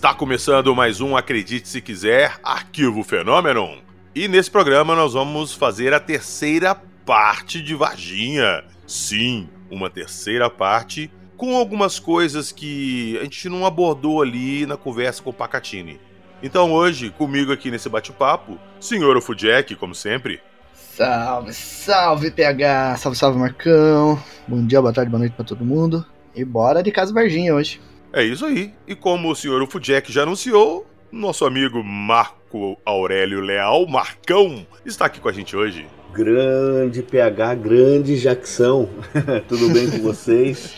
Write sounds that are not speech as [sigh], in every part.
Está começando mais um Acredite Se Quiser, Arquivo Fenômeno. E nesse programa nós vamos fazer a terceira parte de Varginha. Sim, uma terceira parte com algumas coisas que a gente não abordou ali na conversa com o Pacatini. Então hoje, comigo aqui nesse bate-papo, senhor Fudjack, como sempre. Salve, salve PH, salve, salve Marcão. Bom dia, boa tarde, boa noite pra todo mundo. E bora de Casa Varginha hoje. É isso aí. E como o senhor Fudjack já anunciou, nosso amigo Marco Aurélio Leal, Marcão, está aqui com a gente hoje. Grande PH, grande Jackson. [laughs] Tudo bem com vocês?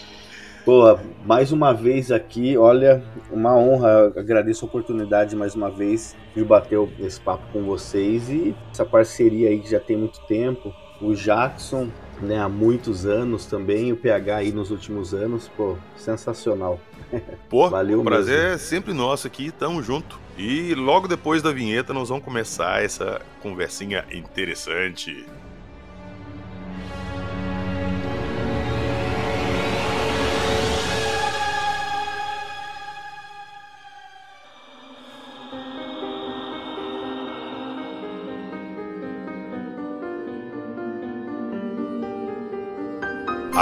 Pô, mais uma vez aqui, olha, uma honra, agradeço a oportunidade mais uma vez de bater esse papo com vocês e essa parceria aí que já tem muito tempo. O Jackson, né, há muitos anos também, o PH aí nos últimos anos, pô, sensacional. [laughs] Pô, Valeu o prazer mesmo. é sempre nosso aqui, tamo junto. E logo depois da vinheta nós vamos começar essa conversinha interessante.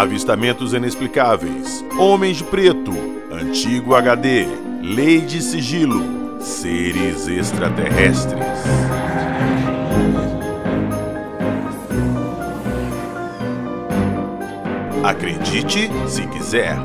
Avistamentos inexplicáveis, Homens de Preto, Antigo HD, Lei de Sigilo, Seres extraterrestres. Acredite se quiser.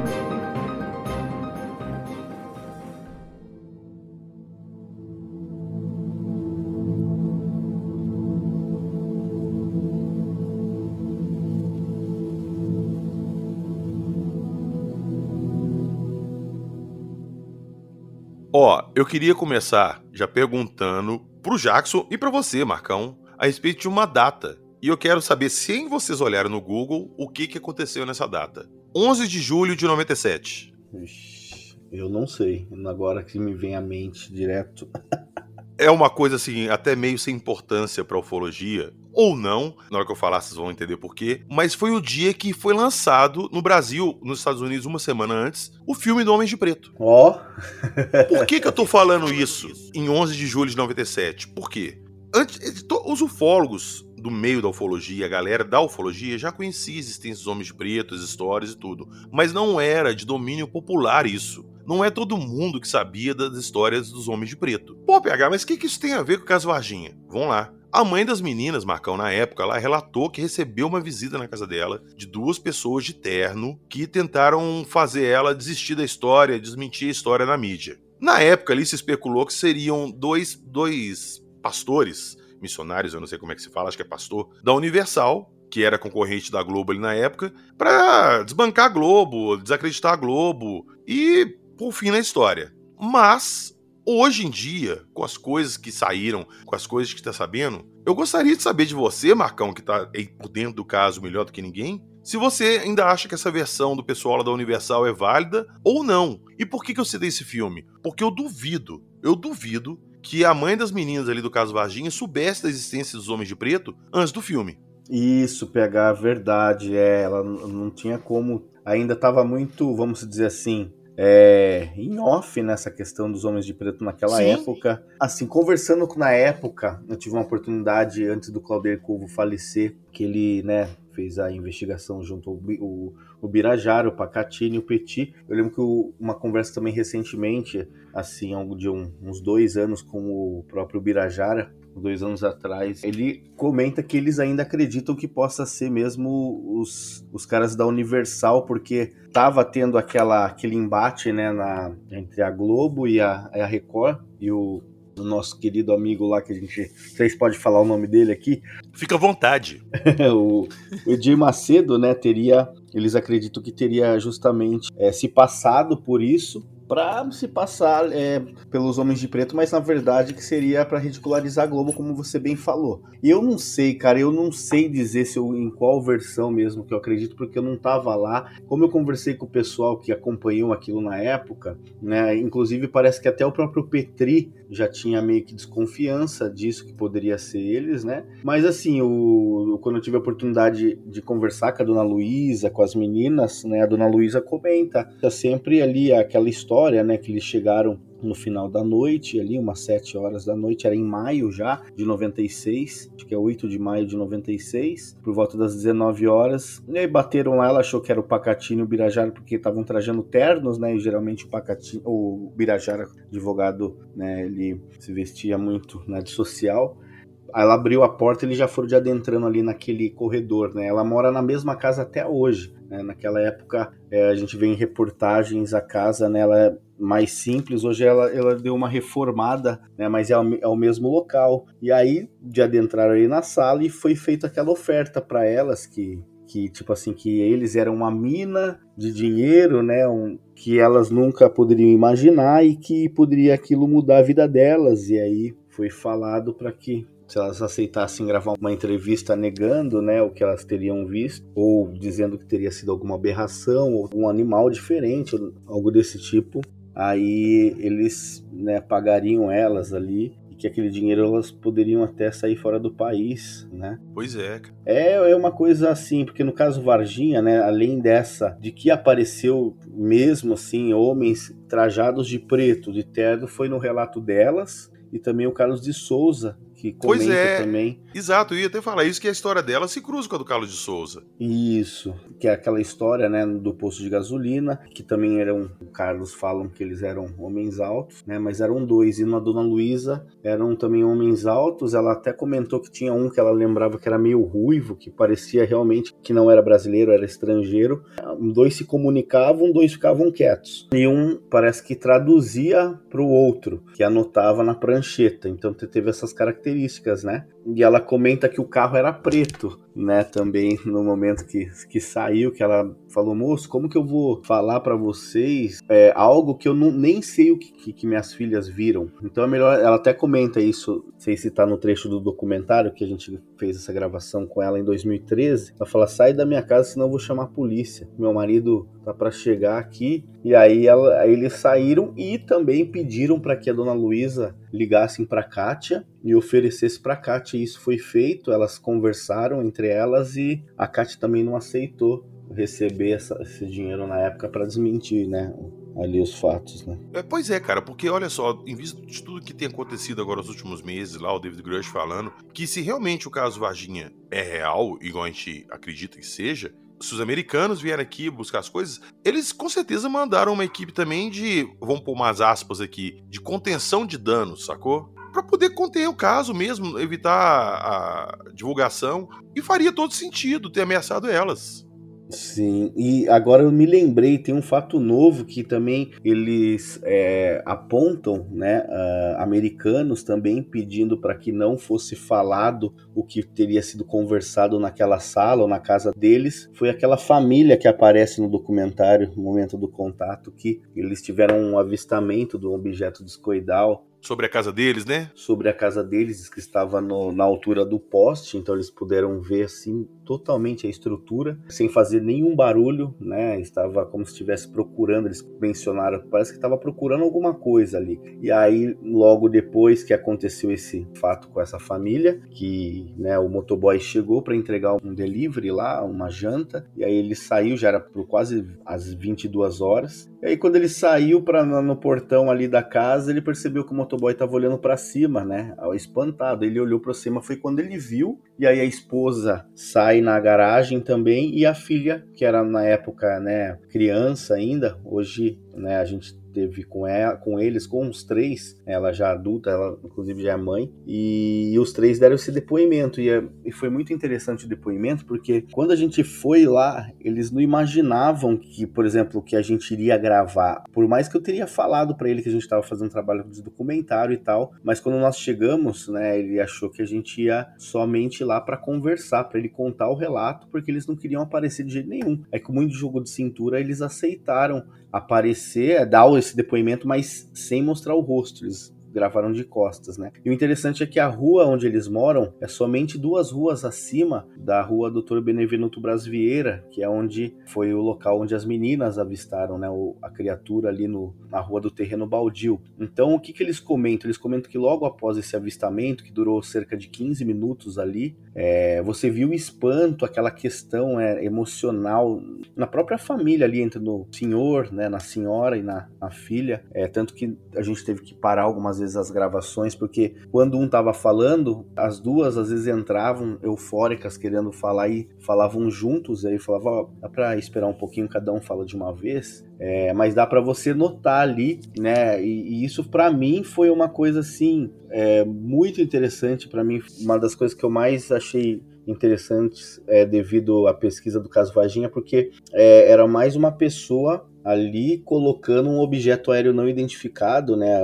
Eu queria começar já perguntando pro Jackson e para você, Marcão, a respeito de uma data. E eu quero saber se vocês olharam no Google o que, que aconteceu nessa data. 11 de julho de 97. Ixi, eu não sei. Agora que me vem à mente direto. [laughs] é uma coisa assim, até meio sem importância para ufologia, ou não, na hora que eu falar vocês vão entender por quê, mas foi o dia que foi lançado no Brasil, nos Estados Unidos, uma semana antes, o filme do Homem de Preto. Ó! Oh. [laughs] por que que eu tô falando isso em 11 de julho de 97? Por quê? Antes, os ufólogos do meio da ufologia, a galera da ufologia já conhecia a existência dos homens de preto, as histórias e tudo, mas não era de domínio popular isso. Não é todo mundo que sabia das histórias dos homens de preto. Pô, PH, mas o que, que isso tem a ver com o caso Varginha? Vamos lá. A mãe das meninas, Marcão, na época, ela relatou que recebeu uma visita na casa dela de duas pessoas de terno que tentaram fazer ela desistir da história, desmentir a história na mídia. Na época ali se especulou que seriam dois, dois pastores missionários, eu não sei como é que se fala, acho que é pastor, da Universal, que era concorrente da Globo ali na época, para desbancar a Globo, desacreditar a Globo e por fim na história. Mas, hoje em dia, com as coisas que saíram, com as coisas que está sabendo, eu gostaria de saber de você, Marcão, que está por dentro do caso melhor do que ninguém, se você ainda acha que essa versão do pessoal da Universal é válida ou não. E por que, que eu citei esse filme? Porque eu duvido, eu duvido que a mãe das meninas ali do caso Varginha soubesse da existência dos Homens de Preto antes do filme. Isso, pegar a verdade, é, ela não tinha como, ainda estava muito, vamos dizer assim, é, em off nessa questão dos homens de preto naquela Sim. época. Assim, conversando na época, eu tive uma oportunidade antes do Claudio Curvo falecer, que ele, né, fez a investigação junto ao o, o Birajara, o Pacatini e o Petit. Eu lembro que o, uma conversa também recentemente, assim, de um, uns dois anos com o próprio Birajara, dois anos atrás, ele comenta que eles ainda acreditam que possa ser mesmo os, os caras da Universal, porque tava tendo aquela, aquele embate né, na, entre a Globo e a, a Record, e o do nosso querido amigo lá que a gente. Vocês podem falar o nome dele aqui? Fica à vontade. [laughs] o, o Edir Macedo, né, teria. Eles acreditam que teria justamente é, se passado por isso para se passar é, pelos homens de preto, mas na verdade que seria para ridicularizar a Globo, como você bem falou. Eu não sei, cara, eu não sei dizer se eu, em qual versão mesmo que eu acredito, porque eu não tava lá. Como eu conversei com o pessoal que acompanhou aquilo na época, né? Inclusive parece que até o próprio Petri já tinha meio que desconfiança disso que poderia ser eles, né? Mas assim, o, quando eu tive a oportunidade de conversar com a dona Luísa, com as meninas, né? A dona Luísa comenta, tá sempre ali aquela história história, né, que eles chegaram no final da noite, ali umas 7 horas da noite, era em maio já de 96, acho que é 8 de maio de 96, por volta das 19 horas. E aí bateram lá, ela achou que era o Pacatini e o Birajara porque estavam trajando ternos, né? E geralmente o Pacatini, o Birajara, advogado, né, ele se vestia muito né, de social. Aí ela abriu a porta e eles já foram de adentrando ali naquele corredor, né? Ela mora na mesma casa até hoje. Né? Naquela época é, a gente vê em reportagens a casa, né? Ela é mais simples. Hoje ela, ela deu uma reformada, né? Mas é é o mesmo local. E aí de adentrar ali na sala e foi feita aquela oferta para elas que que tipo assim que eles eram uma mina de dinheiro, né, um, que elas nunca poderiam imaginar e que poderia aquilo mudar a vida delas. E aí foi falado para que se elas aceitassem gravar uma entrevista negando né, o que elas teriam visto, ou dizendo que teria sido alguma aberração, ou um animal diferente, algo desse tipo, aí eles né, pagariam elas ali e que aquele dinheiro elas poderiam até sair fora do país, né? Pois é. É, é uma coisa assim, porque no caso Varginha, né, além dessa de que apareceu mesmo assim homens trajados de preto, de terno, foi no relato delas e também o Carlos de Souza que comenta pois é, também. Exato, eu ia até falar isso, que a história dela se cruza com a do Carlos de Souza. Isso, que é aquela história, né, do posto de gasolina, que também eram, o Carlos falam que eles eram homens altos, né, mas eram dois, e na Dona Luísa eram também homens altos, ela até comentou que tinha um que ela lembrava que era meio ruivo, que parecia realmente que não era brasileiro, era estrangeiro. Dois se comunicavam, dois ficavam quietos. E um parece que traduzia para o outro, que anotava na prancheta. Então teve essas características características, né? E ela comenta que o carro era preto, né? Também no momento que, que saiu, que ela falou, moço, como que eu vou falar para vocês é, algo que eu não, nem sei o que, que, que, minhas filhas viram? Então é melhor, ela até comenta isso, sei se tá no trecho do documentário que a gente fez essa gravação com ela em 2013. Ela fala, sai da minha casa, senão eu vou chamar a polícia. Meu marido tá para chegar aqui. E aí, ela, aí eles saíram e também pediram para que a dona Luísa ligassem para Kátia e oferecesse para Kátia. Isso foi feito, elas conversaram entre elas e a Kátia também não aceitou receber essa, esse dinheiro na época para desmentir, né? Ali os fatos, né? É, pois é, cara, porque olha só, em vista de tudo que tem acontecido agora nos últimos meses, lá o David Grush falando, que se realmente o caso Varginha é real, igual a gente acredita que seja, se os americanos vierem aqui buscar as coisas, eles com certeza mandaram uma equipe também de, vamos pôr umas aspas aqui, de contenção de danos, sacou? Para poder conter o caso mesmo, evitar a divulgação. E faria todo sentido ter ameaçado elas. Sim, e agora eu me lembrei, tem um fato novo que também eles é, apontam, né, uh, americanos também pedindo para que não fosse falado o que teria sido conversado naquela sala ou na casa deles, foi aquela família que aparece no documentário, no momento do contato, que eles tiveram um avistamento do objeto discoidal Sobre a casa deles, né? Sobre a casa deles, que estava no, na altura do poste, então eles puderam ver assim totalmente a estrutura, sem fazer nenhum barulho, né? Estava como se estivesse procurando, eles mencionaram, parece que estava procurando alguma coisa ali. E aí, logo depois que aconteceu esse fato com essa família, que né, o motoboy chegou para entregar um delivery lá, uma janta, e aí ele saiu, já era por quase as 22 horas. E aí, quando ele saiu para no portão ali da casa, ele percebeu que o motoboy motoboy estava olhando para cima, né? Espantado. Ele olhou para cima, foi quando ele viu. E aí a esposa sai na garagem também e a filha, que era na época, né, criança ainda, hoje, né, a gente teve com ela, com eles, com os três, ela já adulta, ela inclusive já é mãe, e, e os três deram esse depoimento. E, é, e, foi muito interessante o depoimento, porque quando a gente foi lá, eles não imaginavam que, por exemplo, que a gente iria gravar. Por mais que eu teria falado para ele que a gente estava fazendo um trabalho de documentário e tal, mas quando nós chegamos, né, ele achou que a gente ia somente lá para conversar, para ele contar o relato, porque eles não queriam aparecer de jeito nenhum. É que muito jogo de cintura eles aceitaram aparecer, dar esse depoimento, mas sem mostrar o rosto. Eles gravaram de costas, né? E o interessante é que a rua onde eles moram é somente duas ruas acima da rua Doutor Benevenuto Bras Vieira, que é onde foi o local onde as meninas avistaram, né, a criatura ali no, na rua do terreno baldio. Então, o que, que eles comentam? Eles comentam que logo após esse avistamento, que durou cerca de 15 minutos ali, é, você viu o espanto, aquela questão é, emocional na própria família ali, entre no senhor, né, na senhora e na, na filha. É, tanto que a gente teve que parar algumas vezes as gravações, porque quando um tava falando, as duas às vezes entravam eufóricas querendo falar e falavam juntos, aí falava, ó, dá pra esperar um pouquinho, cada um fala de uma vez. É, mas dá para você notar ali, né? E, e isso para mim foi uma coisa assim é, muito interessante para mim, uma das coisas que eu mais achei interessantes é, devido à pesquisa do caso Vaginha, porque é, era mais uma pessoa ali colocando um objeto aéreo não identificado, né?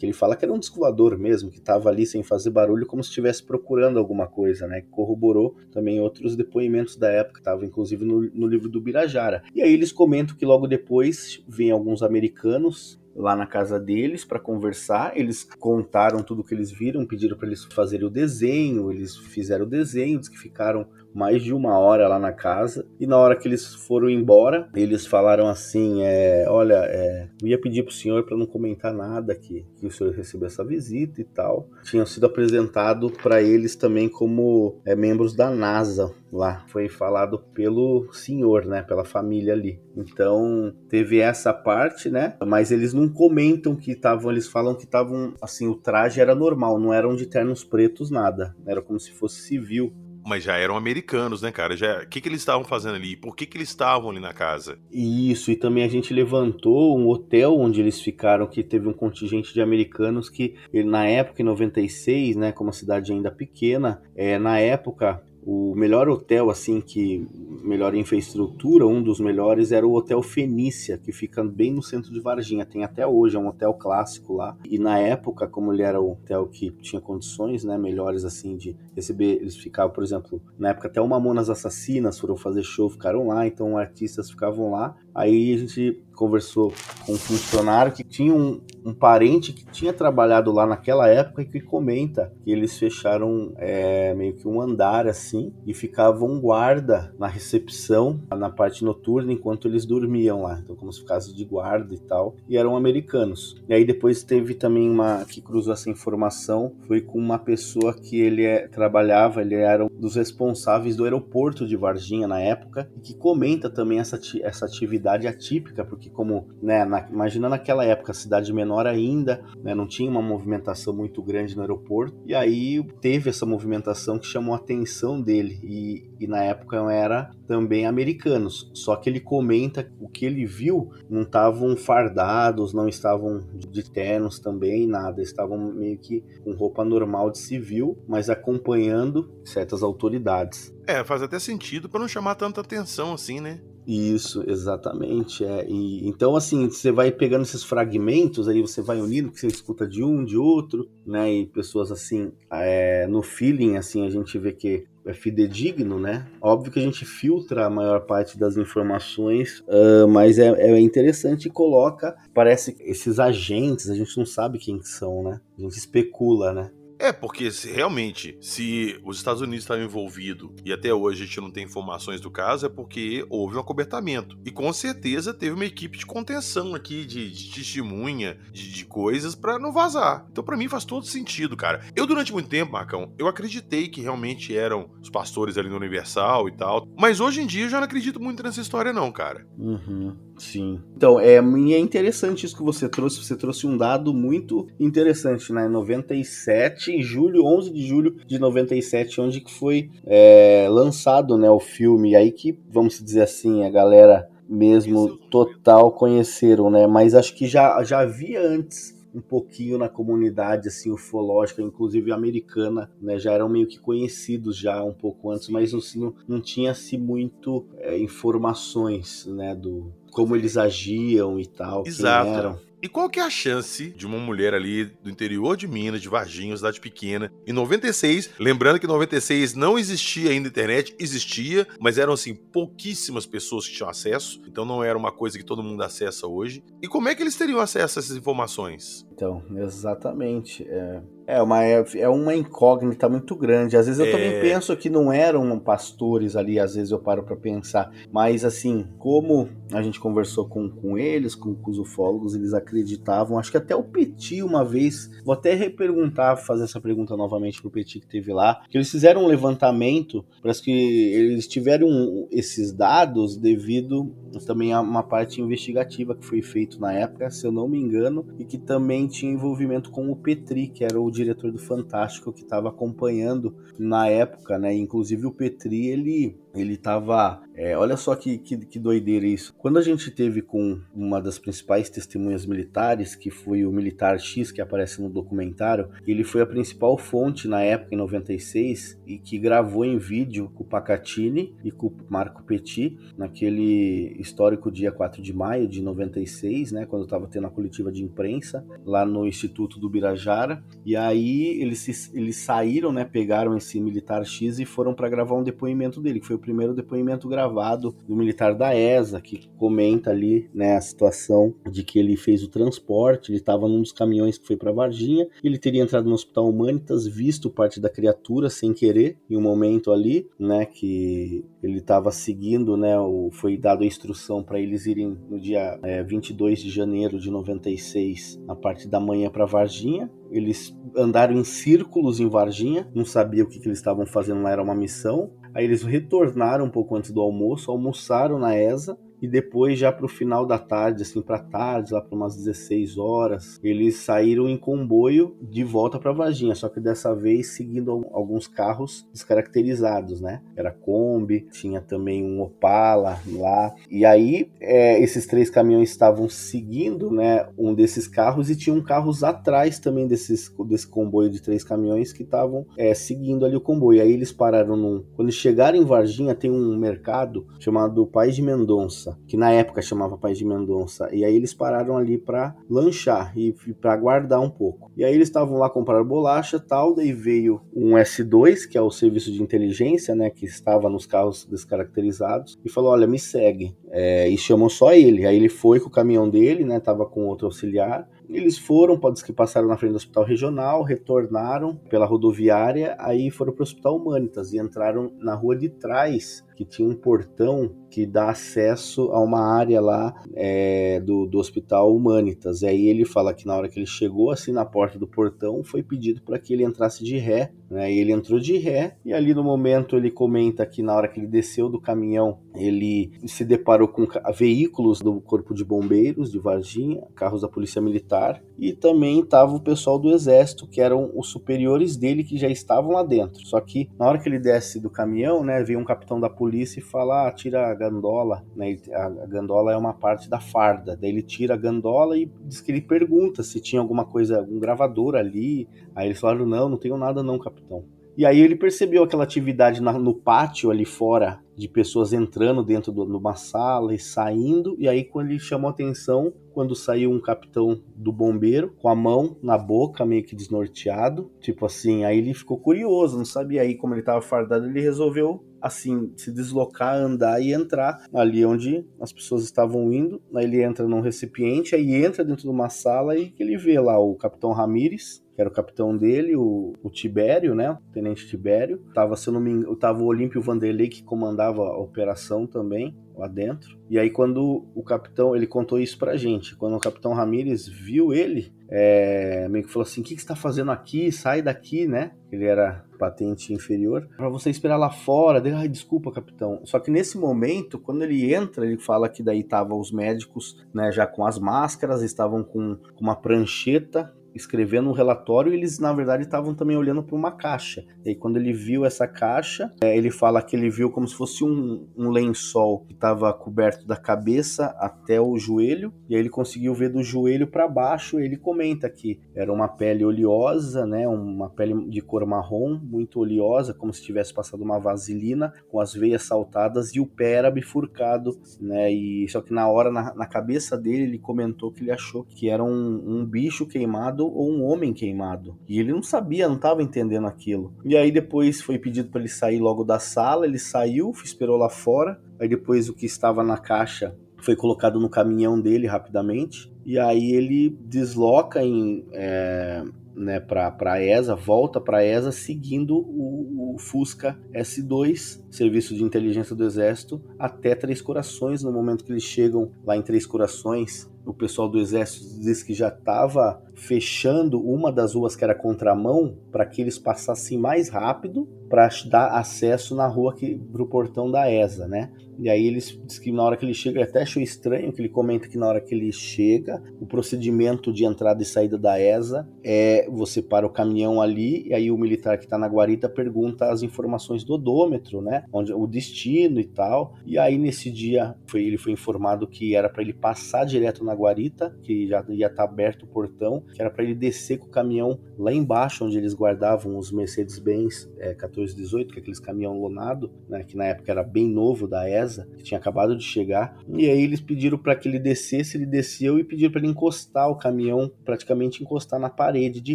Que ele fala que era um disco mesmo, que estava ali sem fazer barulho, como se estivesse procurando alguma coisa, né? Corroborou também outros depoimentos da época, estava inclusive no, no livro do Birajara. E aí eles comentam que logo depois vem alguns americanos lá na casa deles para conversar. Eles contaram tudo o que eles viram, pediram para eles fazerem o desenho. Eles fizeram o desenho, diz que ficaram mais de uma hora lá na casa. E na hora que eles foram embora, eles falaram assim: é, Olha, é, eu ia pedir pro senhor para não comentar nada que, que o senhor recebeu essa visita e tal. Tinham sido apresentado para eles também como é, membros da NASA lá. Foi falado pelo senhor, né? Pela família ali. Então teve essa parte, né? Mas eles não comentam que estavam, eles falam que estavam assim, o traje era normal, não eram de ternos pretos nada. Era como se fosse civil. Mas já eram americanos, né, cara? Já, o que, que eles estavam fazendo ali? Por que, que eles estavam ali na casa? Isso, e também a gente levantou um hotel onde eles ficaram, que teve um contingente de americanos que, na época, em 96, né, como a cidade ainda pequena, é, na época o melhor hotel, assim, que melhor infraestrutura, um dos melhores era o Hotel Fenícia, que fica bem no centro de Varginha. Tem até hoje, é um hotel clássico lá. E na época, como ele era o hotel que tinha condições, né, melhores, assim, de receber, eles ficavam, por exemplo, na época até o Mamonas Assassinas foram fazer show, ficaram lá, então artistas ficavam lá. Aí a gente conversou com um funcionário que tinha um, um, parente que tinha trabalhado lá naquela época e que comenta que eles fecharam é, meio que um andar assim e ficavam guarda na recepção, na parte noturna, enquanto eles dormiam lá. Então, como se ficasse de guarda e tal. E eram americanos. E aí depois teve também uma que cruzou essa informação, foi com uma pessoa que ele é, trabalhava, ele era um dos responsáveis do aeroporto de Varginha na época que comenta também essa, essa atividade atípica, porque como, né, na, imagina naquela época, cidade menor ainda, né, não tinha uma movimentação muito grande no aeroporto, e aí teve essa movimentação que chamou a atenção dele, e, e na época era também americanos, só que ele comenta o que ele viu, não estavam fardados, não estavam de ternos também, nada, estavam meio que com roupa normal de civil, mas acompanhando certas autoridades. É, faz até sentido para não chamar tanta atenção assim, né? Isso, exatamente. É. E, então, assim, você vai pegando esses fragmentos, aí você vai unindo, que você escuta de um, de outro, né? E pessoas assim, é, no feeling, assim, a gente vê que é fidedigno, né? Óbvio que a gente filtra a maior parte das informações, uh, mas é, é, interessante e coloca, parece esses agentes, a gente não sabe quem são, né? A gente especula, né? É, porque se, realmente, se os Estados Unidos estavam envolvidos e até hoje a gente não tem informações do caso, é porque houve um acobertamento. E com certeza teve uma equipe de contenção aqui, de, de testemunha, de, de coisas para não vazar. Então, para mim, faz todo sentido, cara. Eu, durante muito tempo, Marcão, eu acreditei que realmente eram os pastores ali no Universal e tal. Mas hoje em dia eu já não acredito muito nessa história, não, cara. Uhum. Sim. Então, é, é interessante isso que você trouxe. Você trouxe um dado muito interessante, né? 97, em julho, 11 de julho de 97, onde que foi é, lançado né, o filme. E aí que, vamos dizer assim, a galera mesmo total conheceram, né? Mas acho que já, já havia antes um pouquinho na comunidade assim ufológica, inclusive americana, né, já eram meio que conhecidos já um pouco antes, mas assim, não, não tinha-se muito é, informações, né, do como eles agiam e tal, Exato. quem eram. E qual que é a chance de uma mulher ali do interior de Minas, de Varginha, cidade pequena, em 96, lembrando que em 96 não existia ainda internet, existia, mas eram assim pouquíssimas pessoas que tinham acesso, então não era uma coisa que todo mundo acessa hoje. E como é que eles teriam acesso a essas informações? Então, exatamente. É. É uma, é, é uma incógnita muito grande. Às vezes eu é... também penso que não eram pastores ali, às vezes eu paro para pensar. Mas assim, como a gente conversou com, com eles, com, com, os ufólogos, eles acreditavam. Acho que até o Petit uma vez, vou até reperguntar, fazer essa pergunta novamente pro Petit que teve lá, que eles fizeram um levantamento, parece que eles tiveram esses dados devido também a uma parte investigativa que foi feito na época, se eu não me engano, e que também tinha envolvimento com o Petri, que era o diretor do Fantástico que estava acompanhando na época, né? Inclusive o Petri, ele ele tava. É, olha só que, que, que, doideira isso. Quando a gente teve com uma das principais testemunhas militares, que foi o Militar X, que aparece no documentário, ele foi a principal fonte na época, em 96, e que gravou em vídeo com o Pacatini e com o Marco Petit, naquele histórico dia 4 de maio de 96, né, quando estava tendo a coletiva de imprensa, lá no Instituto do Birajara. E aí eles, eles saíram, né, pegaram esse Militar X e foram para gravar um depoimento dele, que foi primeiro depoimento gravado do militar da ESA, que comenta ali né, a situação de que ele fez o transporte, ele estava num dos caminhões que foi para Varginha, ele teria entrado no Hospital Humanitas, visto parte da criatura sem querer, em um momento ali, né, que ele estava seguindo, né, o, foi dado a instrução para eles irem no dia é, 22 de janeiro de 96, na parte da manhã para Varginha, eles andaram em círculos em Varginha, não sabia o que, que eles estavam fazendo lá, era uma missão. Aí eles retornaram um pouco antes do almoço, almoçaram na ESA e depois já para o final da tarde, assim para tarde, lá para umas 16 horas, eles saíram em comboio de volta para Varginha, só que dessa vez seguindo alguns carros descaracterizados, né? Era Kombi, tinha também um Opala lá. E aí é, esses três caminhões estavam seguindo, né? Um desses carros e tinham carros atrás também desses desse comboio de três caminhões que estavam é, seguindo ali o comboio. Aí eles pararam num. Quando chegaram em Varginha tem um mercado chamado Pais de Mendonça Mendonça, que na época chamava País de Mendonça. E aí eles pararam ali para lanchar e para aguardar um pouco. E aí eles estavam lá comprar bolacha tal, daí veio um S2, que é o serviço de inteligência, né, que estava nos carros descaracterizados, e falou: "Olha, me segue". É, e chamou só ele. Aí ele foi com o caminhão dele, né, tava com outro auxiliar. Eles foram, pode que passaram na frente do hospital regional, retornaram pela rodoviária, aí foram para o hospital Humanitas e entraram na rua de trás que tinha um portão que dá acesso a uma área lá é, do, do Hospital Humanitas. E aí ele fala que na hora que ele chegou assim na porta do portão, foi pedido para que ele entrasse de ré. Né? E ele entrou de ré, e ali no momento ele comenta que na hora que ele desceu do caminhão, ele se deparou com veículos do Corpo de Bombeiros de Varginha, carros da Polícia Militar, e também estava o pessoal do Exército, que eram os superiores dele que já estavam lá dentro. Só que na hora que ele desce do caminhão, né, veio um capitão da polícia polícia e fala: ah, tira a gandola, né? A gandola é uma parte da farda. Daí ele tira a gandola e diz que ele pergunta se tinha alguma coisa, algum gravador ali. Aí eles falaram: não, não tenho nada, não, capitão. E aí ele percebeu aquela atividade na, no pátio ali fora, de pessoas entrando dentro de uma sala e saindo. E aí, quando ele chamou atenção, quando saiu um capitão do bombeiro com a mão na boca, meio que desnorteado, tipo assim, aí ele ficou curioso, não sabia aí como ele estava fardado, ele resolveu assim, se deslocar, andar e entrar ali onde as pessoas estavam indo. Aí ele entra num recipiente, aí entra dentro de uma sala e ele vê lá o Capitão Ramires, que era o capitão dele, o, o Tibério, né? O tenente Tibério. Tava, se não me engano, tava o Olímpio Vanderlei que comandava a operação também lá dentro. E aí quando o capitão, ele contou isso pra gente, quando o capitão Ramires viu ele, é, meio que falou assim, o que, que você tá fazendo aqui? Sai daqui, né? Ele era patente inferior, para você esperar lá fora. Ai, desculpa, capitão. Só que nesse momento, quando ele entra, ele fala que daí tava os médicos, né, já com as máscaras, estavam com uma prancheta escrevendo um relatório eles, na verdade, estavam também olhando para uma caixa. E aí, quando ele viu essa caixa, é, ele fala que ele viu como se fosse um, um lençol que estava coberto da cabeça até o joelho, e aí ele conseguiu ver do joelho para baixo. ele comenta que era uma pele oleosa, né, uma pele de cor marrom, muito oleosa, como se tivesse passado uma vaselina, com as veias saltadas e o pé era bifurcado, né, e só que na hora, na, na cabeça dele, ele comentou que ele achou que era um, um bicho queimado queimado ou um homem queimado. E ele não sabia, não estava entendendo aquilo. E aí depois foi pedido para ele sair logo da sala, ele saiu, esperou lá fora. Aí depois o que estava na caixa foi colocado no caminhão dele rapidamente. E aí ele desloca em, é, né, para a ESA, volta para a ESA seguindo o, o, Fusca S2, Serviço de Inteligência do Exército, até Três Corações. No momento que eles chegam lá em Três Corações, o pessoal do Exército diz que já estava fechando uma das ruas que era contramão para que eles passassem mais rápido para dar acesso na rua que pro portão da ESA, né? E aí eles diz que na hora que ele chega, ele até achou estranho que ele comenta que na hora que ele chega, o procedimento de entrada e saída da ESA é você para o caminhão ali e aí o militar que está na guarita pergunta as informações do odômetro, né? Onde o destino e tal. E aí nesse dia foi, ele foi informado que era para ele passar direto na guarita, que já ia estar tá aberto o portão, que era para ele descer com o caminhão lá embaixo onde eles guardavam os Mercedes-Benz é, 1418, que é aqueles caminhão lonado, né? Que na época era bem novo da ESA que tinha acabado de chegar. E aí eles pediram para que ele descesse, ele desceu e pediram para ele encostar o caminhão, praticamente encostar na parede de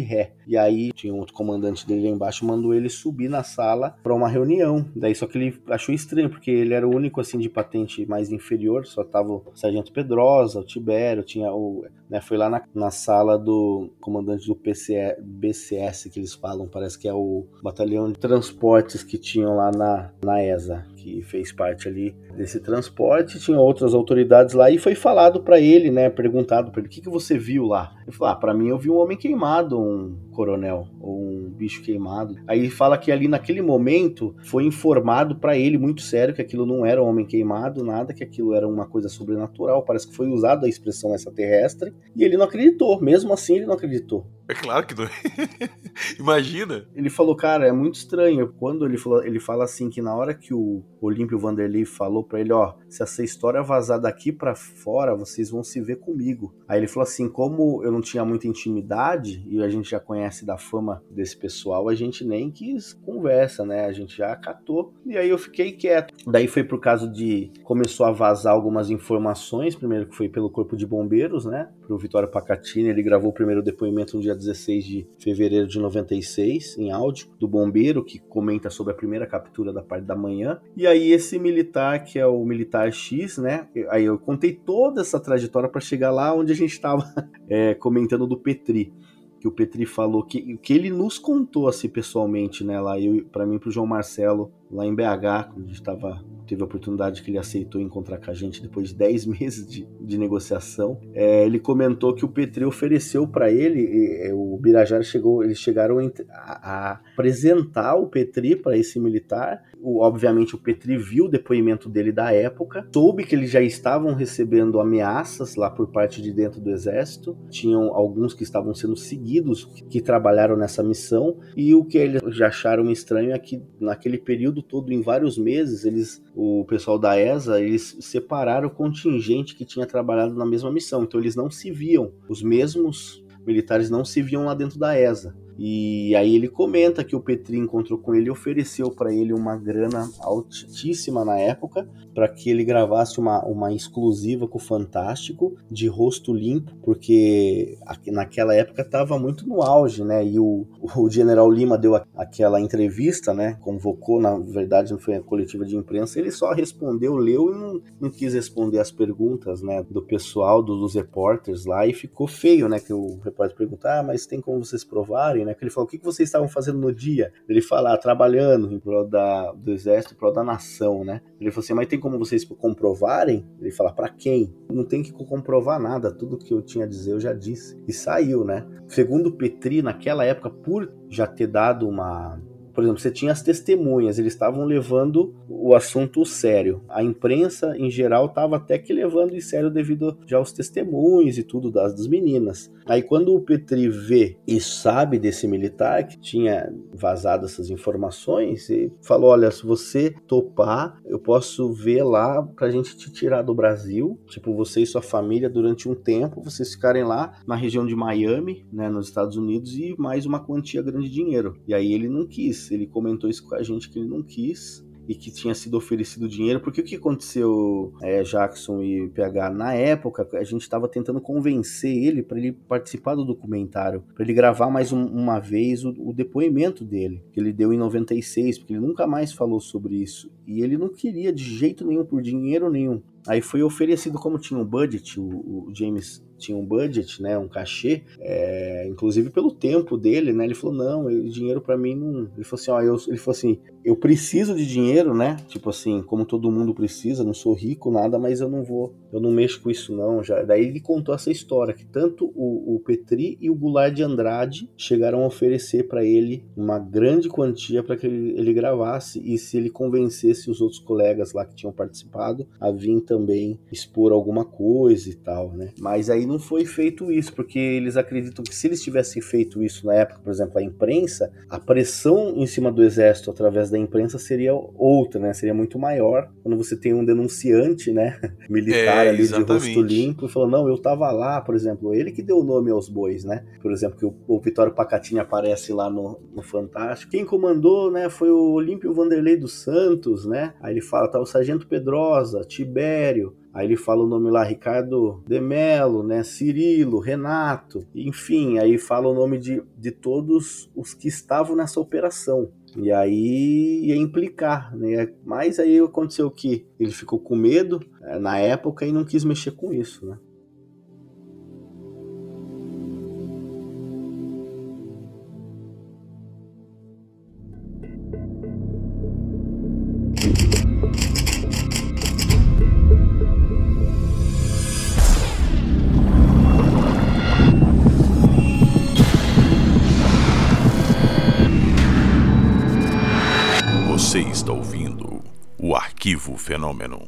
ré. E aí tinha outro comandante dele lá embaixo, mandou ele subir na sala para uma reunião. Daí só que ele achou estranho, porque ele era o único assim de patente mais inferior, só tava o Sargento Pedrosa, o Tibério, tinha o né, foi lá na, na, sala do comandante do PCE, BCS que eles falam, parece que é o batalhão de transportes que tinham lá na, na ESA, que fez parte ali desse transporte, tinha outras autoridades lá e foi falado para ele, né, perguntado para ele, o que, que você viu lá? Ele falou, ah, para mim eu vi um homem queimado, um coronel, ou um bicho queimado. Aí ele fala que ali naquele momento foi informado para ele muito sério que aquilo não era um homem queimado, nada, que aquilo era uma coisa sobrenatural, parece que foi usada a expressão extraterrestre, e ele não acreditou, mesmo assim ele não acreditou. É claro que não. [laughs] Imagina. Ele falou, cara, é muito estranho. Quando ele, falou, ele fala assim que na hora que o Olímpio Vanderlei falou para ele, ó, se essa história vazar daqui para fora, vocês vão se ver comigo. Aí ele falou assim, como eu não tinha muita intimidade e a gente já conhece da fama desse pessoal, a gente nem quis conversa, né? A gente já acatou. E aí eu fiquei quieto. Daí foi por causa de começou a vazar algumas informações, primeiro que foi pelo Corpo de Bombeiros, né? Pro Vitório Pacatini, ele gravou o primeiro depoimento no dia 16 de fevereiro de 96, em áudio, do bombeiro, que comenta sobre a primeira captura da parte da manhã. E aí, esse militar, que é o militar X, né? Aí eu contei toda essa trajetória para chegar lá onde a gente estava [laughs] é, comentando do Petri que o Petri falou que, que ele nos contou assim pessoalmente, né, lá para mim pro João Marcelo lá em BH, quando a gente tava teve a oportunidade que ele aceitou encontrar com a gente depois de 10 [laughs] meses de, de negociação. É, ele comentou que o Petri ofereceu para ele, e, e, o Birajara chegou, eles chegaram a, a apresentar o Petri para esse militar. O, obviamente o Petri viu o depoimento dele da época, soube que eles já estavam recebendo ameaças lá por parte de dentro do exército, tinham alguns que estavam sendo seguidos que trabalharam nessa missão e o que eles já acharam estranho é que naquele período todo, em vários meses, eles o pessoal da ESA, eles separaram o contingente que tinha trabalhado na mesma missão. Então eles não se viam, os mesmos militares não se viam lá dentro da ESA. E aí ele comenta que o Petri encontrou com ele e ofereceu para ele uma grana altíssima na época para que ele gravasse uma, uma exclusiva com o Fantástico de rosto limpo, porque naquela época estava muito no auge, né? E o, o General Lima deu aquela entrevista, né? Convocou, na verdade não foi a coletiva de imprensa, ele só respondeu, leu e não, não quis responder as perguntas, né? Do pessoal, dos repórteres lá e ficou feio, né? Que o repórter perguntou, ah, mas tem como vocês provarem? Né? Que ele falou: o que, vocês estavam fazendo no dia? Ele fala: ah, trabalhando em prol da, do exército, em prol da nação, né? Ele falou assim: mas tem como vocês comprovarem? Ele fala: para quem? Não tem que comprovar nada, tudo que eu tinha a dizer eu já disse. E saiu, né? Segundo Petri, naquela época, por já ter dado uma por exemplo, você tinha as testemunhas, eles estavam levando o assunto sério. A imprensa, em geral, estava até que levando em sério devido já aos testemunhos e tudo das, das meninas. Aí quando o Petri vê e sabe desse militar que tinha vazado essas informações, ele falou: olha, se você topar, eu posso ver lá pra gente te tirar do Brasil, tipo você e sua família durante um tempo, vocês ficarem lá na região de Miami, né, nos Estados Unidos e mais uma quantia grande de dinheiro. E aí ele não quis ele comentou isso com a gente que ele não quis e que tinha sido oferecido dinheiro, porque o que aconteceu, é, Jackson e PH? Na época, a gente estava tentando convencer ele para ele participar do documentário, para ele gravar mais um, uma vez o, o, depoimento dele, que ele deu em 96, porque ele nunca mais falou sobre isso. E ele não queria de jeito nenhum, por dinheiro nenhum, Aí foi oferecido, como tinha um budget, o, o James tinha um budget, né, um cachê, é, inclusive pelo tempo dele, né, ele falou, não, dinheiro para mim não, ele falou assim, ó, eu, ele falou assim, eu preciso de dinheiro, né, tipo assim, como todo mundo precisa, não sou rico, nada, mas eu não vou, eu não mexo com isso não, já, daí ele contou essa história, que tanto o, o Petri e o Goulart de Andrade chegaram a oferecer para ele uma grande quantia para que ele, ele gravasse, e se ele convencesse os outros colegas lá que tinham participado a vir também expor alguma coisa e tal, né, mas aí não foi feito isso, porque eles acreditam que se eles tivessem feito isso na época, por exemplo, a imprensa, a pressão em cima do exército através da imprensa seria outra, né? Seria muito maior quando você tem um denunciante, né, [laughs] militar É, ali exatamente. de rosto limpo e falou: "Não, eu tava lá", por exemplo, ele que deu o nome aos bois, né? Por exemplo, que o, o Vitório Pacatini aparece lá no, no Fantástico. Quem comandou, né, foi o Olímpio Vanderlei dos Santos, né? Aí ele fala, tá o Sargento Pedrosa, Tibério, Aí ele fala o nome lá, Ricardo de Melo, né? Cirilo, Renato, enfim, aí fala o nome de, de todos os que estavam nessa operação. E aí ia implicar, né? Mas aí aconteceu que ele ficou com medo eh, na época e não quis mexer com isso, né? Fenômeno.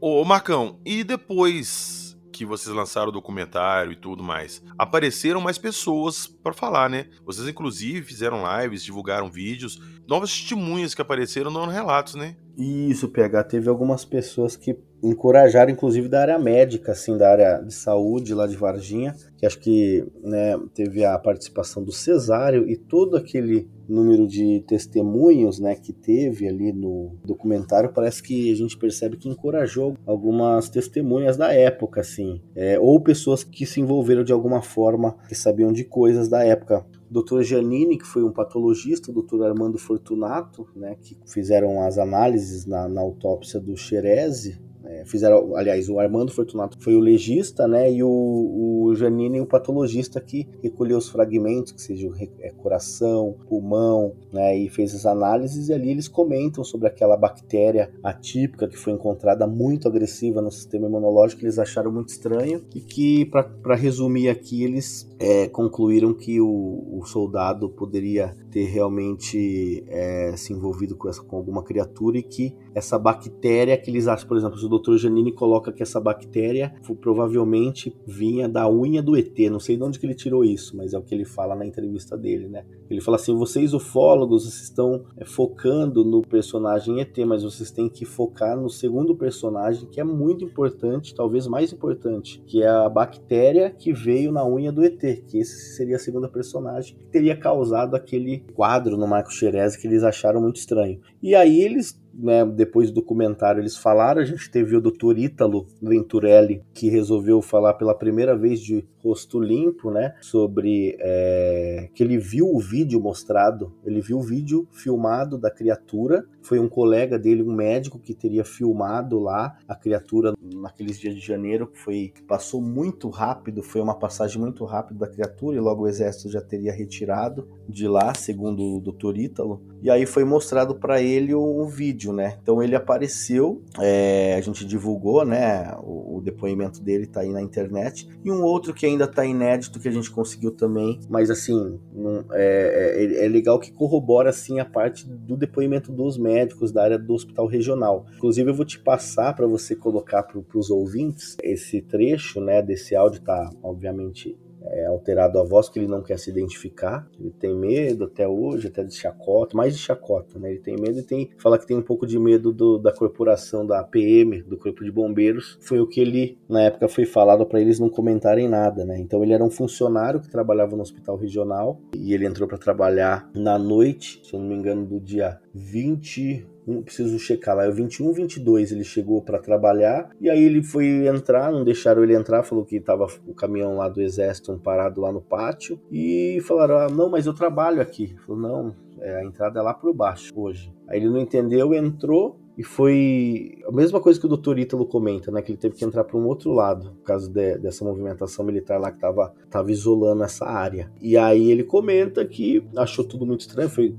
Ô Marcão, e depois que vocês lançaram o documentário e tudo mais, apareceram mais pessoas pra falar, né? Vocês inclusive fizeram lives, divulgaram vídeos, novas testemunhas que apareceram dando relatos, né? Isso, PH, teve algumas pessoas que encorajaram, inclusive da área médica, assim, da área de saúde lá de Varginha, que acho que né, teve a participação do Cesário e todo aquele número de testemunhos né, que teve ali no documentário, parece que a gente percebe que encorajou algumas testemunhas da época, assim, é, ou pessoas que se envolveram de alguma forma, que sabiam de coisas da época. Dr. Giannini, que foi um patologista, Dr. Armando Fortunato, né, que fizeram as análises na, na autópsia do Xerese, é, fizeram, aliás, o Armando Fortunato foi o legista, né, e o, o Janine o patologista que recolheu os fragmentos, que seja o é, coração, pulmão, né, e fez as análises, e ali eles comentam sobre aquela bactéria atípica que foi encontrada muito agressiva no sistema imunológico, que eles acharam muito estranho, e que, para resumir aqui, eles é, concluíram que o, o, soldado poderia ter realmente é, se envolvido com, essa, com alguma criatura e que essa bactéria que eles acham, por exemplo, o Dr. Janine coloca que essa bactéria provavelmente vinha da unha do ET. Não sei de onde que ele tirou isso, mas é o que ele fala na entrevista dele, né? Ele fala assim: vocês ufólogos estão é, focando no personagem ET, mas vocês têm que focar no segundo personagem que é muito importante, talvez mais importante, que é a bactéria que veio na unha do ET, que esse seria a segunda personagem que teria causado aquele quadro no Marco Xerez que eles acharam muito estranho. E aí eles né, depois do documentário eles falaram, a gente teve o Dr. Ítalo Venturelli, que resolveu falar pela primeira vez de rosto limpo, né, sobre é, que ele viu o vídeo mostrado, ele viu o vídeo filmado da criatura, foi um colega dele, um médico que teria filmado lá a criatura naqueles dias de janeiro, que foi passou muito rápido, foi uma passagem muito rápida da criatura e logo o exército já teria retirado de lá, segundo o Dr. Ítalo, e aí foi mostrado para ele o, o, vídeo, né? Então ele apareceu, é, a gente divulgou, né? O, o, depoimento dele tá aí na internet e um outro que ainda tá inédito que a gente conseguiu também, mas assim não, é, é, é, legal que corrobora assim a parte do depoimento dos médicos da área do hospital regional. Inclusive eu vou te passar para você colocar para os ouvintes esse trecho, né? Desse áudio tá obviamente é, alterado a voz, porque ele não quer se identificar, ele tem medo até hoje, até de chacota, mais de chacota, né? Ele tem medo e tem, fala que tem um pouco de medo do, da corporação da PM, do Corpo de Bombeiros, foi o que ele, na época, foi falado para eles não comentarem nada, né? Então ele era um funcionário que trabalhava no hospital regional e ele entrou para trabalhar na noite, se eu não me engano, do dia 20 um, preciso checar lá, é o 21, 22 ele chegou para trabalhar e aí ele foi entrar, não deixaram ele entrar, falou que tava o caminhão lá do exército parado lá no pátio e falaram: "Ah, não, mas eu trabalho aqui". Falou: "Não, É, a entrada é lá por baixo hoje. Aí ele não entendeu, entrou e foi a mesma coisa que o doutor Ítalo comenta, né? Que ele teve que entrar para um outro lado, por causa de, dessa movimentação militar lá que estava tava isolando essa área. E aí ele comenta que achou tudo muito estranho, foi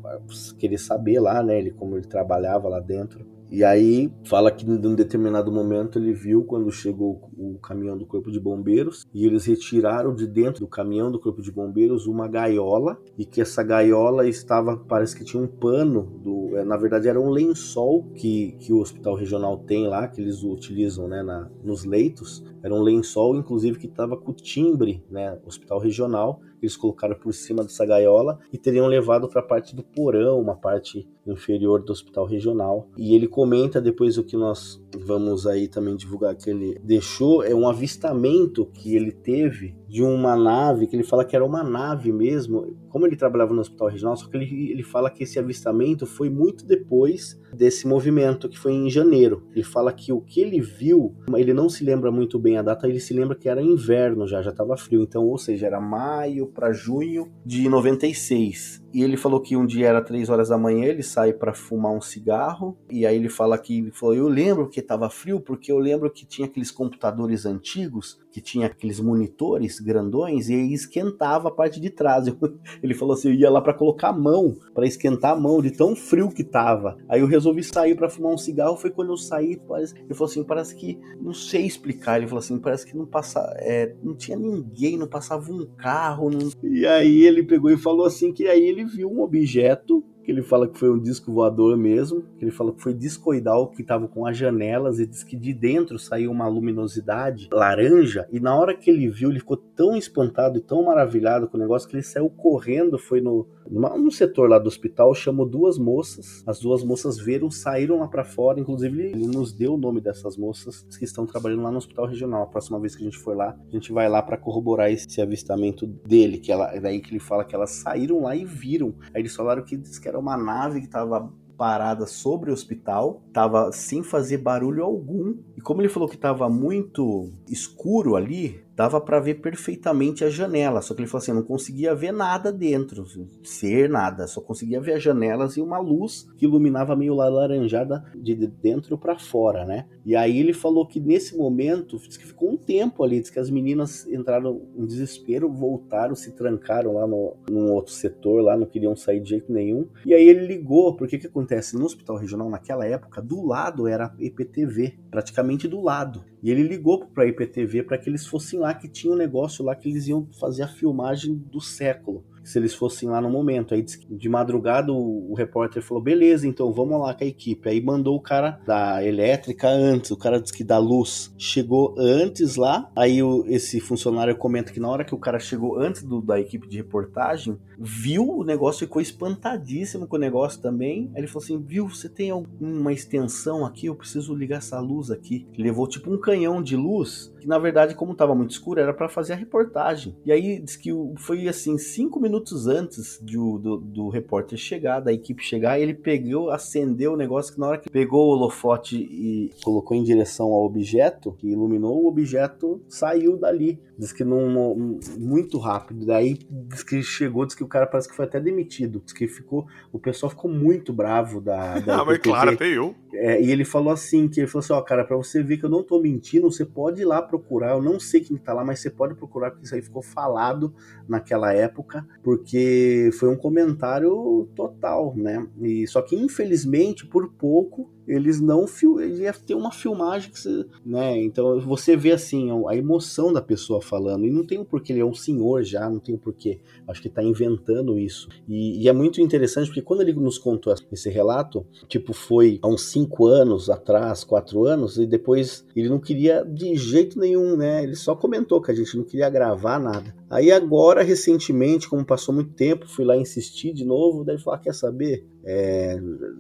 querer saber lá, né? Ele, como ele trabalhava lá dentro. E aí fala que em um determinado momento ele viu quando chegou o caminhão do corpo de bombeiros e eles retiraram de dentro do caminhão do corpo de bombeiros uma gaiola e que essa gaiola estava parece que tinha um pano do é, na verdade era um lençol que, que o hospital regional tem lá que eles utilizam né, na, nos leitos era um lençol inclusive que estava com timbre né hospital regional eles colocaram por cima dessa gaiola e teriam levado para a parte do porão uma parte inferior do hospital regional. E ele comenta depois o que nós vamos aí também divulgar que ele deixou é um avistamento que ele teve de uma nave que ele fala que era uma nave mesmo. Como ele trabalhava no hospital regional, só que ele, ele fala que esse avistamento foi muito depois desse movimento que foi em janeiro. Ele fala que o que ele viu, ele não se lembra muito bem a data, ele se lembra que era inverno já, já estava frio. Então, ou seja, era maio para junho de 96. E ele falou que um dia era três horas da manhã, ele sai para fumar um cigarro. E aí ele fala que ele falou: Eu lembro que estava frio, porque eu lembro que tinha aqueles computadores antigos, que tinha aqueles monitores grandões, e esquentava a parte de trás. [laughs] ele falou assim: Eu ia lá para colocar a mão, para esquentar a mão, de tão frio que tava. Aí eu resolvi sair para fumar um cigarro. Foi quando eu saí, parece... ele falou assim: Parece que, não sei explicar. Ele falou assim: Parece que não passa, é, não tinha ninguém, não passava um carro. Não... E aí ele pegou e falou assim: Que aí ele viu um objeto que ele fala que foi um disco voador mesmo, que ele fala que foi discoidal, que estava com as janelas, e diz que de dentro saiu uma luminosidade laranja, e na hora que ele viu, ele ficou tão espantado e tão maravilhado com o negócio que ele saiu correndo, foi no, no setor lá do hospital, chamou duas moças, as duas moças viram, saíram lá para fora, inclusive ele nos deu o nome dessas moças que estão trabalhando lá no hospital regional. A próxima vez que a gente for lá, a gente vai lá para corroborar esse avistamento dele, que ela, é daí que ele fala que elas saíram lá e viram. Aí eles falaram que, que era uma nave que estava parada sobre o hospital, estava sem fazer barulho algum. E como ele falou que estava muito escuro ali, dava para ver perfeitamente a janela, só que ele falou assim, não conseguia ver nada dentro, ser nada, só conseguia ver as janelas e uma luz que iluminava meio laranjada de dentro para fora, né? E aí ele falou que nesse momento, diz que ficou um tempo ali, diz que as meninas entraram em desespero, voltaram, se trancaram lá no, num outro setor, lá não queriam sair de jeito nenhum. E aí ele ligou, porque o que acontece? No hospital regional, naquela época, do lado era a EPTV, praticamente do lado. E ele ligou para a IPTV para que eles fossem lá, que tinha um negócio lá que eles iam fazer a filmagem do século se eles fossem lá no momento. Aí de madrugada o, o, repórter falou: beleza, então vamos lá com a equipe. Aí mandou o cara da elétrica antes, o cara disse que da luz chegou antes lá. Aí o, esse funcionário comenta que na hora que o cara chegou antes do, da equipe de reportagem, viu o negócio, ficou espantadíssimo com o negócio também. Aí ele falou assim: viu, você tem alguma extensão aqui? Eu preciso ligar essa luz aqui. levou tipo um canhão de luz, que na verdade, como estava muito escuro, era para fazer a reportagem. E aí diz que foi assim, cinco minutos antes de, do, do repórter chegar, da equipe chegar, ele pegou, acendeu o negócio que na hora que pegou o holofote e colocou em direção ao objeto, que iluminou, o objeto saiu dali. Diz que num, muito rápido. Daí diz que chegou, diz que cara parece que foi até demitido. Diz que ficou. O pessoal ficou muito bravo da. [laughs] da ah, mas claro, até eu. É, e ele falou assim: que ele falou assim, ó, cara, pra você ver que eu não tô mentindo, você pode ir lá procurar. Eu não sei quem tá lá, mas você pode procurar, porque isso aí ficou falado naquela época, porque foi um comentário total, né? E só que infelizmente, por pouco, eles não fil ia ter uma filmagem que você, né? Então você vê assim a emoção da pessoa falando e não tem o um porquê ele é um senhor já, não tem o um porquê. Acho que está inventando isso e, e, é muito interessante porque quando ele nos contou esse relato, tipo foi há uns cinco anos atrás, quatro anos e depois ele não queria de jeito nenhum, né? Ele só comentou que a gente não queria gravar nada. Aí agora recentemente, como passou muito tempo, fui lá insistir de novo, daí ele falou, ah, quer saber? É,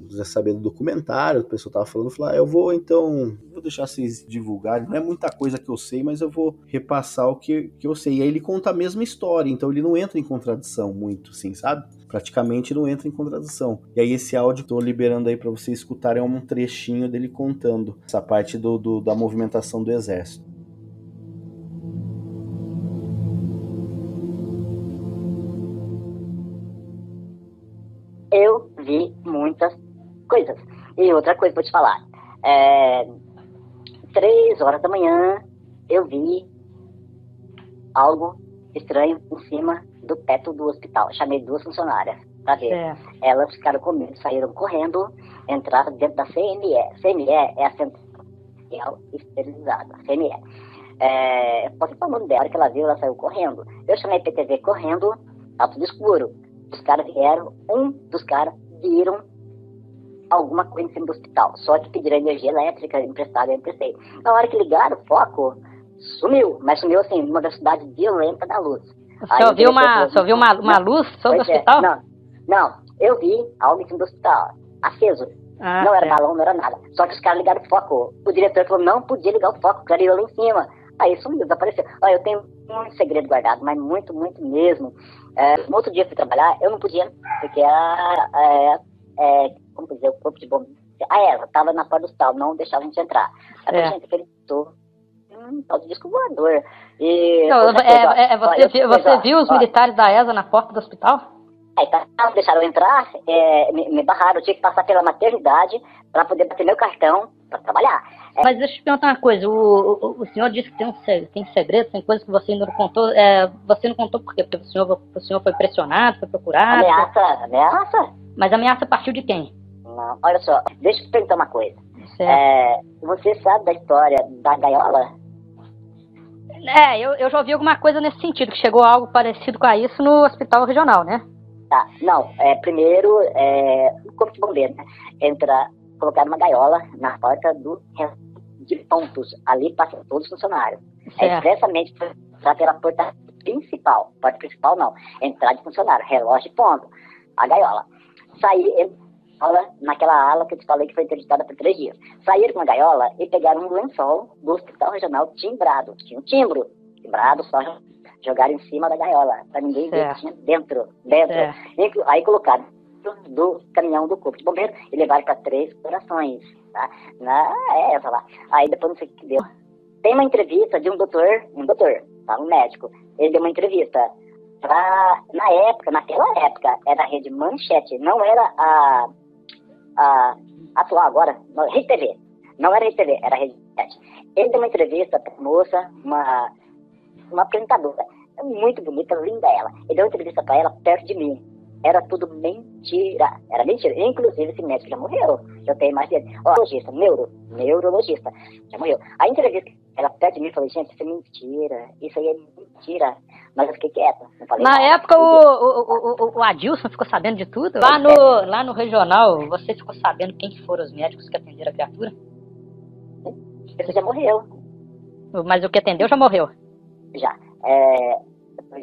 já do documentário, pessoa tava falando, falar, ah, eu vou então, vou deixar vocês divulgarem, não é muita coisa que eu sei, mas eu vou repassar o que, que eu sei. E aí ele conta a mesma história, então ele não entra em contradição muito, assim, sabe? Praticamente não entra em contradição. E aí esse áudio que eu tô liberando aí para vocês escutarem é um trechinho dele contando essa parte do, do da movimentação do exército. eu vi muitas coisas. E outra coisa vou te falar. É, três horas da manhã eu vi algo estranho em cima do teto do hospital. Chamei duas funcionárias para ver. É. Elas ficaram comigo, saíram correndo, entraram dentro da CME. CME é a Central Esterilizada, CME. É, posso falar o nome dela, que ela viu, ela saiu correndo. Eu chamei a PTV correndo, tá tudo escuro. Os caras vieram, um dos caras viram alguma coisa em cima do hospital. Só que pediram energia elétrica emprestada, eu emprestei. Na hora que ligaram o foco, sumiu. Mas sumiu assim, numa velocidade violenta da luz. Você ouviu uma, você ouviu uma, uma luz sobre o é. hospital? É. Não, não, eu vi algo em cima do hospital, aceso. Ah, não era é. balão, não era nada. Só que os caras ligaram o foco. O diretor falou, não podia ligar o foco, clareou lá em cima. Aí sumiu, desapareceu. Olha, eu tenho muito segredo guardado, mas muito, muito mesmo. É, no outro dia que fui trabalhar, eu não podia, porque a, a, é, como dizer, o corpo de bombeiro, a Eva estava na porta do hospital, não deixava a gente entrar. Aí é. a gente acreditou, um tal de disco voador. E, não, é, é, é, você, viu, você viu os militares da ESA na porta do hospital? Aí tá, não deixaram eu entrar, é, me, me, barraram, eu tinha que passar pela maternidade para poder bater meu cartão para trabalhar. É. Mas deixa eu te perguntar uma coisa, o, o, o senhor disse que tem, um, tem segredo, tem coisas que você ainda não contou, é, você não contou por quê? Porque o senhor, o senhor foi pressionado, foi procurado? Ameaça, ameaça. Mas ameaça partiu de quem? Não, olha só, deixa eu te perguntar uma coisa. É, você sabe da história da gaiola? É, eu, eu já ouvi alguma coisa nesse sentido, que chegou algo parecido com isso no hospital regional, né? Tá, não, é, primeiro, é, o corpo de bombeiro, né? Entra, colocar uma gaiola na porta do de pontos, ali passam todos os funcionários. É certo. É expressamente para pela porta principal, porta principal não, entrada de funcionário, relógio de ponto, a gaiola. Sair, naquela ala que eu te falei que foi interditada por três dias. Saíram com a gaiola e pegaram um lençol do hospital regional timbrado. Tinha um timbro timbrado, só jogaram em cima da gaiola, para ninguém ver que tinha dentro. dentro. Aí colocaram do caminhão do corpo de bombeiro e levaram para três corações. Tá? Na essa lá. Aí depois não sei o que deu. Tem uma entrevista de um doutor, um doutor, tá? um médico. Ele deu uma entrevista pra, na época, naquela época, era a rede Manchete, não era a a, atual agora, Rede TV. Não era Rede TV, era Rede 7. Ele deu uma entrevista para moça, uma, uma apresentadora, muito bonita, linda ela. Ele deu uma entrevista para ela perto de mim. Era tudo mentira. Era mentira. Inclusive, esse médico já morreu. Eu tenho mais dele. Ó, neuro, neurologista, já morreu. A entrevista, ela perto de mim e falou, gente, isso é mentira. Isso aí é mentira. Mas eu fiquei quieta. Na nada. época, o, o, o, o, Adilson ficou sabendo de tudo? Lá no, lá no regional, você ficou sabendo quem foram os médicos que atenderam a criatura? Ele já morreu. Mas o que atendeu já morreu? Já. É,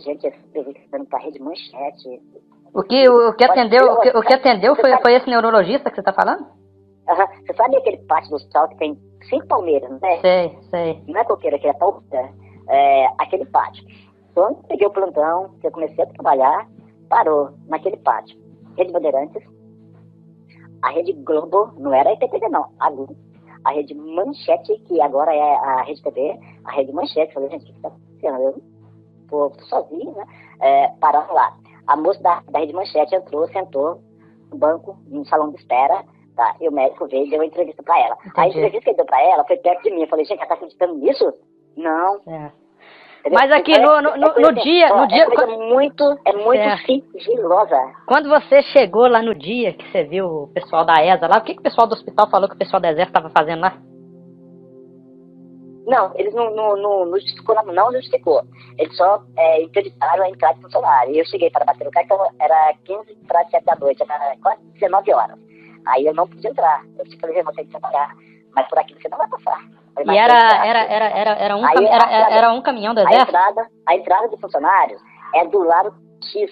gente, entrevistando para a Rede Manchete. O que, o, que atendeu, o que, o que atendeu foi, foi esse neurologista que você está falando? Uhum. Você sabe aquele pátio do hospital que tem cinco palmeiras, não é? Sei, sei. Não é coqueira, que é palmeira. É, aquele pátio. Quando peguei o plantão, que eu comecei a trabalhar, parou naquele pátio. Rede Bandeirantes, a Rede Globo, não era a IPTV não, a Globo. A Rede Manchete, que agora é a Rede TV, a Rede Manchete. Falei, gente, o que está acontecendo? Eu tô, tô sozinho, né? É, pararam lá. A moça da, da Rede Manchete entrou, sentou no banco, no salão de espera, tá? E o médico veio e deu uma entrevista para ela. Entendi. A entrevista que ele deu para ela foi perto de mim. Eu falei, gente, ela tá acreditando nisso? Não. É. Mas aqui é, no, no, no, no dia, no dia, é muito, é muito é. sigilosa. Quando você chegou lá no dia que você viu o pessoal da ESA lá, o que, que o pessoal do hospital falou que o pessoal do exército estava fazendo lá? Não, eles não, não, não, não justificou, não justificou. Eles só é, acreditaram a entrada de funcionário. E eu cheguei para bater no cartão, era 15 para 7 da noite, era quase 19 horas. Aí eu não podia entrar. Eu falei, você tem que trabalhar. Mas por aqui você não vai passar. E era, era, era, era, era, um, Aí, era, era um caminhão do exército? A entrada, a entrada de funcionários é do lado X,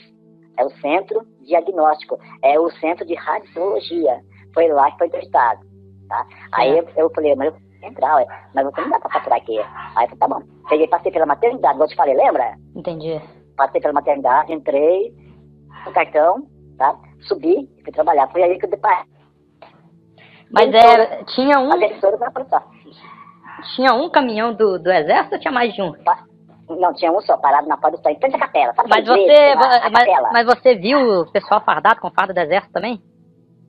é o centro diagnóstico, é o centro de radiologia. Foi lá que foi testado. Tá? Aí eu, eu falei, mas eu vou entrar, ué, mas você não dá pra passar por aqui. Aí eu falei, tá bom. Peguei, passei pela maternidade, igual eu te falei, lembra? Entendi. Passei pela maternidade, entrei no cartão, tá? Subi e fui trabalhar. Foi aí que eu deparei. Mas era, tinha um. A. Tinha um caminhão do, do exército ou tinha mais de um? Não, tinha um só parado na porta do em frente à capela. Sabe mas, você, igreja, a mas, capela? mas você viu o pessoal fardado com farda do exército também?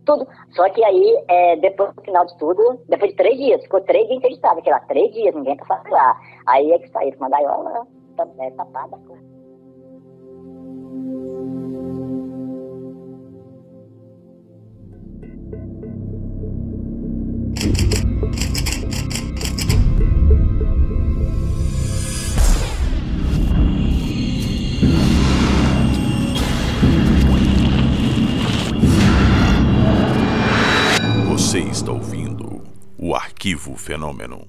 Tudo. Só que aí, é, depois do final de tudo, depois de três dias, ficou três dias interditado aqui lá, três dias, ninguém fazer lá. Aí é que saiu com uma gaiola tá- é, tapada. Você Arquivo Fenômeno.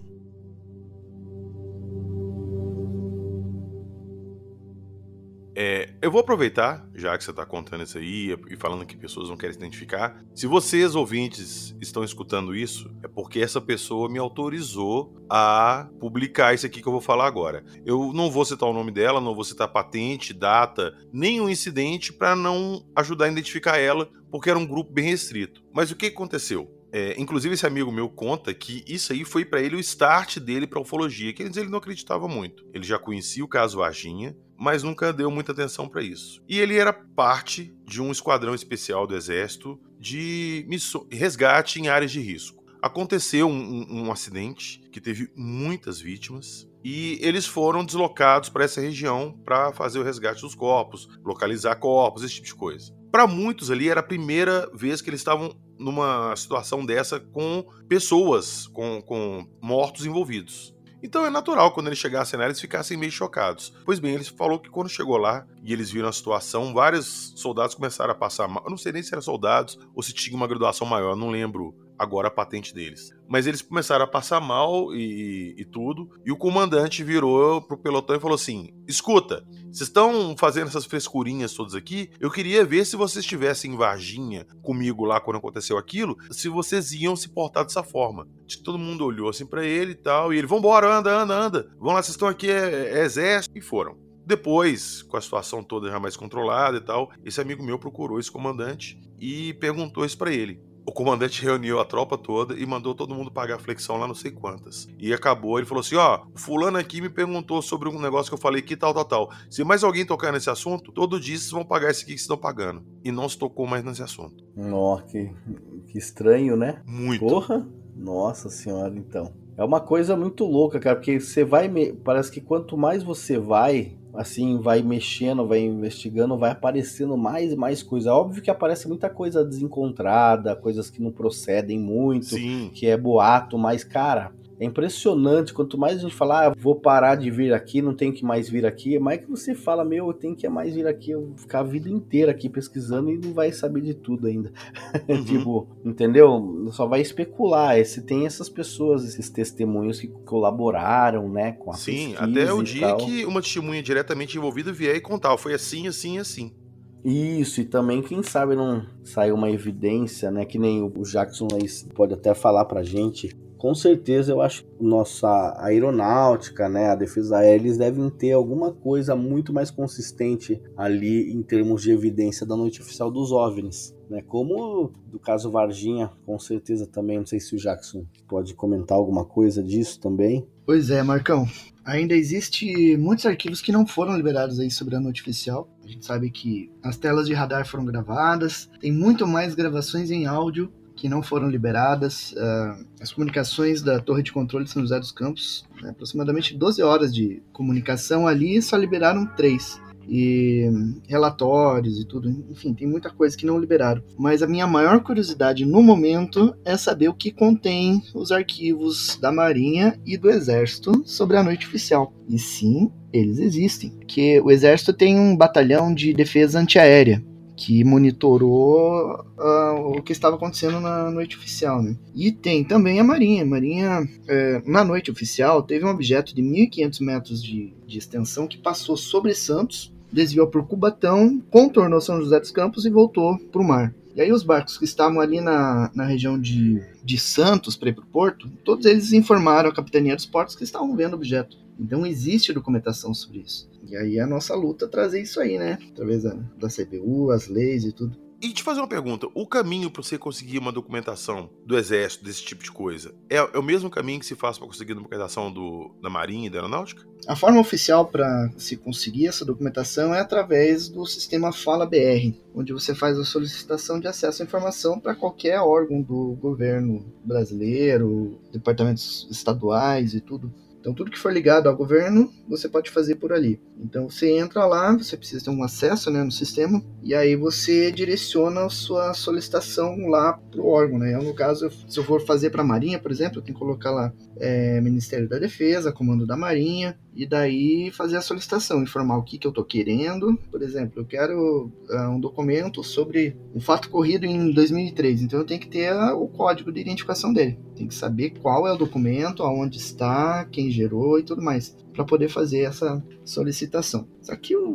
É, eu vou aproveitar, já que você está contando isso aí e falando que pessoas não querem se identificar. Se vocês, ouvintes, estão escutando isso, é porque essa pessoa me autorizou a publicar isso aqui que eu vou falar agora. Eu não vou citar o nome dela, não vou citar patente, data, nenhum incidente para não ajudar a identificar ela, porque era um grupo bem restrito. Mas o que aconteceu? É, inclusive, esse amigo meu conta que isso aí foi para ele o start dele para ufologia, que ele não acreditava muito. Ele já conhecia o caso Varginha, mas nunca deu muita atenção para isso. E ele era parte de um esquadrão especial do Exército de resgate em áreas de risco. Aconteceu um, um- um acidente que teve muitas vítimas e eles foram deslocados para essa região para fazer o resgate dos corpos, localizar corpos, esse tipo de coisa. Para muitos ali era a primeira vez que eles estavam numa situação dessa com pessoas, com, com mortos envolvidos. Então é natural quando eles chegassem lá eles ficassem meio chocados. Pois bem, ele falou que quando chegou lá e eles viram a situação, vários soldados começaram a passar mal. Eu não sei nem se eram soldados ou se tinha uma graduação maior, não lembro agora a patente deles. Mas eles começaram a passar mal e, e tudo. E o comandante virou pro pelotão e falou assim: Escuta, vocês estão fazendo essas frescurinhas todas aqui? Eu queria ver se vocês estivessem em Varginha comigo lá quando aconteceu aquilo, se vocês iam se portar dessa forma. Todo mundo olhou assim pra ele e tal. E ele: Vambora, anda, anda, anda. Vamos lá, vocês estão aqui, é, é exército. E foram. Depois, com a situação toda já mais controlada e tal, esse amigo meu procurou esse comandante e perguntou isso pra ele. O comandante reuniu a tropa toda e mandou todo mundo pagar flexão lá não sei quantas. E acabou, ele falou assim: ó, o fulano aqui me perguntou sobre um negócio que eu falei aqui, tal, tal, tal. Se mais alguém tocar nesse assunto, todo dia vocês vão pagar esse aqui que vocês estão pagando. E não se tocou mais nesse assunto. Nó, que, que estranho, né? Muito. Porra! Nossa senhora, então. É uma coisa muito louca, cara, porque você vai. me- Parece que quanto mais você vai, assim, vai mexendo, vai investigando, vai aparecendo mais e mais coisa. Óbvio que aparece muita coisa desencontrada, coisas que não procedem muito, Sim. que é boato, mas, cara. É impressionante, quanto mais a gente fala, ah, vou parar de vir aqui, não tenho que mais vir aqui, é mais que você fala, meu, eu tenho que mais vir aqui, eu vou ficar a vida inteira aqui pesquisando e não vai saber de tudo ainda. [laughs] Uhum. tipo, entendeu? Só vai especular. Se tem essas pessoas, esses testemunhos que colaboraram, né, com a Sim, até o dia tal. que uma testemunha diretamente envolvida vier e contar. Foi assim, assim, assim. Isso, e também, quem sabe não saiu uma evidência, né? Que nem o Jackson aí pode até falar pra gente. Com certeza, eu acho que nossa aeronáutica, né? A defesa aérea, eles devem ter alguma coisa muito mais consistente ali em termos de evidência da noite oficial dos OVNIs. Né? Como do caso Varginha, com certeza também. Não sei se o Jackson pode comentar alguma coisa disso também. Pois é, Marcão. Ainda existe muitos arquivos que não foram liberados aí sobre a noite oficial. A gente sabe que as telas de radar foram gravadas, tem muito mais gravações em áudio que não foram liberadas. Ah, as comunicações da torre de controle de São José dos Campos, né, aproximadamente 12 horas de comunicação ali, só liberaram três. E relatórios e tudo, enfim, tem muita coisa que não liberaram. Mas a minha maior curiosidade no momento é saber o que contém os arquivos da Marinha e do Exército sobre a noite oficial. E sim, eles existem. Porque o Exército tem um batalhão de defesa antiaérea que monitorou ah, o que estava acontecendo na noite oficial, né? E tem também a Marinha. A Marinha, é, na noite oficial, teve um objeto de 1.500 metros de, de extensão que passou sobre Santos, desviou por Cubatão, contornou São José dos Campos e voltou para o mar. E aí os barcos que estavam ali na, na região de, de Santos para ir para o porto, todos eles informaram a capitania dos portos que estavam vendo o objeto. Então existe documentação sobre isso. E aí é a nossa luta trazer isso aí, né? Através da, da CBU, as leis e tudo. E te fazer uma pergunta: o caminho para você conseguir uma documentação do Exército, desse tipo de coisa, é, é o mesmo caminho que se faz para conseguir documentação do, da Marinha e da Aeronáutica? A forma oficial para se conseguir essa documentação é através do sistema Fala BR, onde você faz a solicitação de acesso à informação para qualquer órgão do governo brasileiro, departamentos estaduais e tudo. Então, tudo que for ligado ao governo, você pode fazer por ali. Então, você entra lá, você precisa ter um acesso né, no sistema, e aí você direciona a sua solicitação lá para o órgão. Né? Eu, no caso, se eu for fazer para a Marinha, por exemplo, eu tenho que colocar lá é, Ministério da Defesa, Comando da Marinha, e daí fazer a solicitação, informar o que, que eu estou querendo. Por exemplo, eu quero uh, um documento sobre um fato corrido em 2003, então eu tenho que ter o código de identificação dele. Tem que saber qual é o documento, aonde está, quem gerou e tudo mais, para poder fazer essa solicitação. Só que o,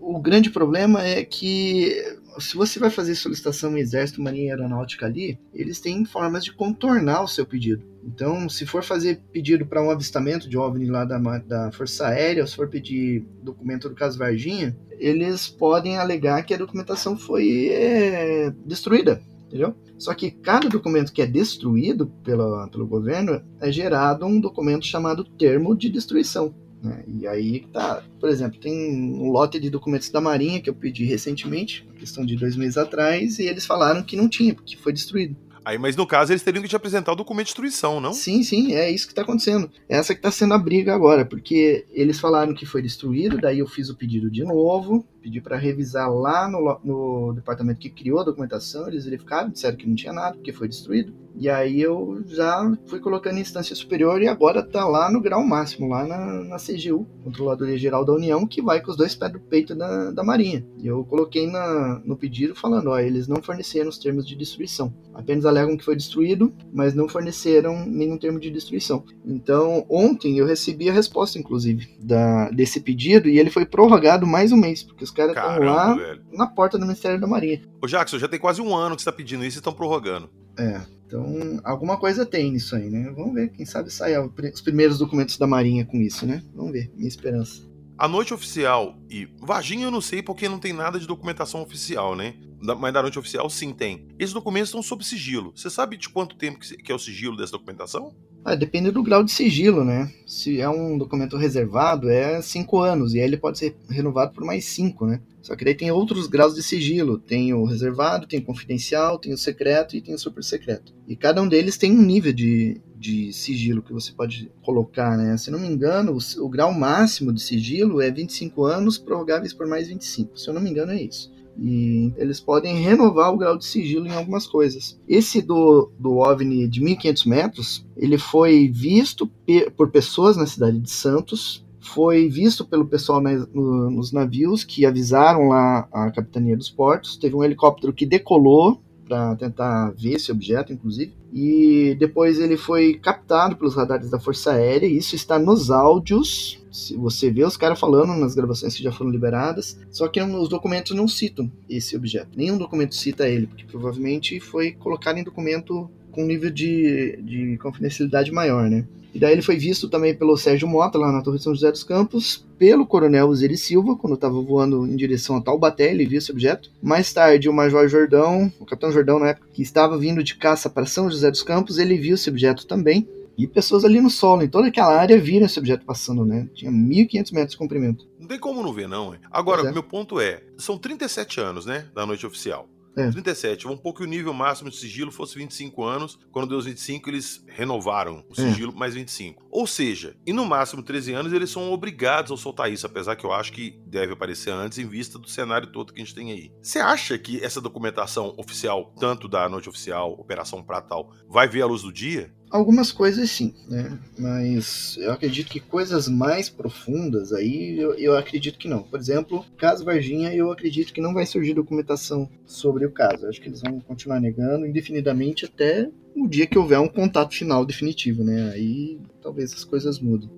o, o grande problema é que se você vai fazer solicitação no Exército, Marinha e Aeronáutica ali, eles têm formas de contornar o seu pedido. Então, se for fazer pedido para um avistamento de OVNI lá da, da Força Aérea, ou se for pedir documento do caso Varginha, eles podem alegar que a documentação foi é, destruída, entendeu? Só que cada documento que é destruído pela, pelo governo é gerado um documento chamado termo de destruição. Né? E aí tá, por exemplo, tem um lote de documentos da Marinha que eu pedi recentemente, questão de dois meses atrás, e eles falaram que não tinha, porque foi destruído. Aí, mas no caso, eles teriam que te apresentar o documento de destruição, não? Sim, sim, é isso que está acontecendo. Essa que está sendo a briga agora, porque eles falaram que foi destruído, daí eu fiz o pedido de novo, pedi para revisar lá no, no, departamento que criou a documentação, eles verificaram, disseram que não tinha nada, porque foi destruído. E aí eu já fui colocando em instância superior e agora está lá no grau máximo, lá na, na CGU, Controladoria Geral da União, que vai com os dois pés do peito da, da Marinha. E eu coloquei na, no pedido falando, ó, eles não forneceram os termos de destruição. Apenas alegam que foi destruído, mas não forneceram nenhum termo de destruição. Então, ontem eu recebi a resposta, inclusive, da, desse pedido e ele foi prorrogado mais um mês, porque os caras estão lá velho. na porta do Ministério da Marinha. Ô Jackson, já tem quase um ano que você está pedindo isso e estão prorrogando. É, então alguma coisa tem nisso aí, né? Vamos ver, quem sabe saia os primeiros documentos da Marinha com isso, né? Vamos ver, minha esperança. A noite oficial e Varginha eu não sei porque não tem nada de documentação oficial, né? Mas da noite oficial sim tem. Esses documentos estão sob sigilo. Você sabe de quanto tempo que é o sigilo dessa documentação? Ah, depende do grau de sigilo, né? Se é um documento reservado, é cinco anos, e aí ele pode ser renovado por mais cinco, né? Só que daí tem outros graus de sigilo. Tem o reservado, tem o confidencial, tem o secreto e tem o super secreto. E cada um deles tem um nível de, de sigilo que você pode colocar, né? Se não me engano, o, o grau máximo de sigilo é 25 anos, prorrogáveis por mais 25. Se eu não me engano, é isso e eles podem renovar o grau de sigilo em algumas coisas. Esse do, do OVNI de 1.500 metros, ele foi visto por pessoas na cidade de Santos, foi visto pelo pessoal nos navios que avisaram lá a capitania dos portos. Teve um helicóptero que decolou para tentar ver esse objeto, inclusive. E depois ele foi captado pelos radares da Força Aérea. Isso está nos áudios. Você vê os caras falando nas gravações que já foram liberadas. Só que os documentos não citam esse objeto. Nenhum documento cita ele, porque provavelmente foi colocado em documento com nível de, de confidencialidade maior, né? E daí ele foi visto também pelo Sérgio Mota, lá na Torre São José dos Campos, pelo Coronel Osiris Silva, quando estava voando em direção a Taubaté, ele viu esse objeto. Mais tarde, o Major Jordão, o Capitão Jordão, na época, que estava vindo de caça para São José dos Campos, ele viu esse objeto também. E pessoas ali no solo, em toda aquela área, viram esse objeto passando, né? Tinha 1.500 metros de comprimento. Não tem como não ver, não. Hein? Agora, é. meu ponto é, são 37 anos, né, da noite oficial. É. 37. Vamos pôr que o nível máximo de sigilo fosse 25 anos. Quando deu os 25, eles renovaram o é. sigilo é. mais 25. Ou seja, e no máximo 13 anos, eles são obrigados a soltar isso, apesar que eu acho que deve aparecer antes em vista do cenário todo que a gente tem aí. Você acha que essa documentação oficial, tanto da noite oficial, Operação Pratal, vai ver a luz do dia? Algumas coisas sim, né? Mas eu acredito que coisas mais profundas aí eu, eu acredito que não. Por exemplo, caso Varginha, eu acredito que não vai surgir documentação sobre o caso. Eu acho que eles vão continuar negando indefinidamente até o dia que houver um contato final definitivo, né? Aí talvez as coisas mudem.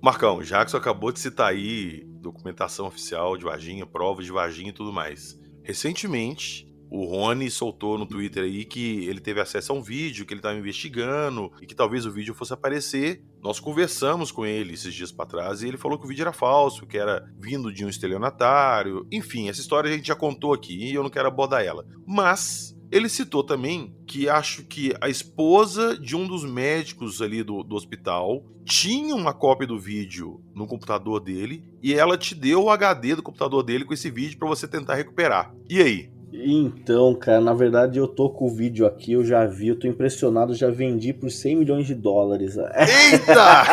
Marcão, Jackson acabou de citar aí documentação oficial de Varginha, provas de Varginha e tudo mais. Recentemente, O Rony soltou no Twitter aí que ele teve acesso a um vídeo que ele estava investigando e que talvez o vídeo fosse aparecer. Nós conversamos com ele esses dias para trás e ele falou que o vídeo era falso, que era vindo de um estelionatário. Enfim, essa história a gente já contou aqui e eu não quero abordar ela. Mas ele citou também que acho que a esposa de um dos médicos ali do, do hospital tinha uma cópia do vídeo no computador dele e ela te deu o HD do computador dele com esse vídeo para você tentar recuperar. E aí? Então, cara, na verdade eu tô com o vídeo aqui, eu já vi, eu tô impressionado, já vendi por 100 milhões de dólares. Eita!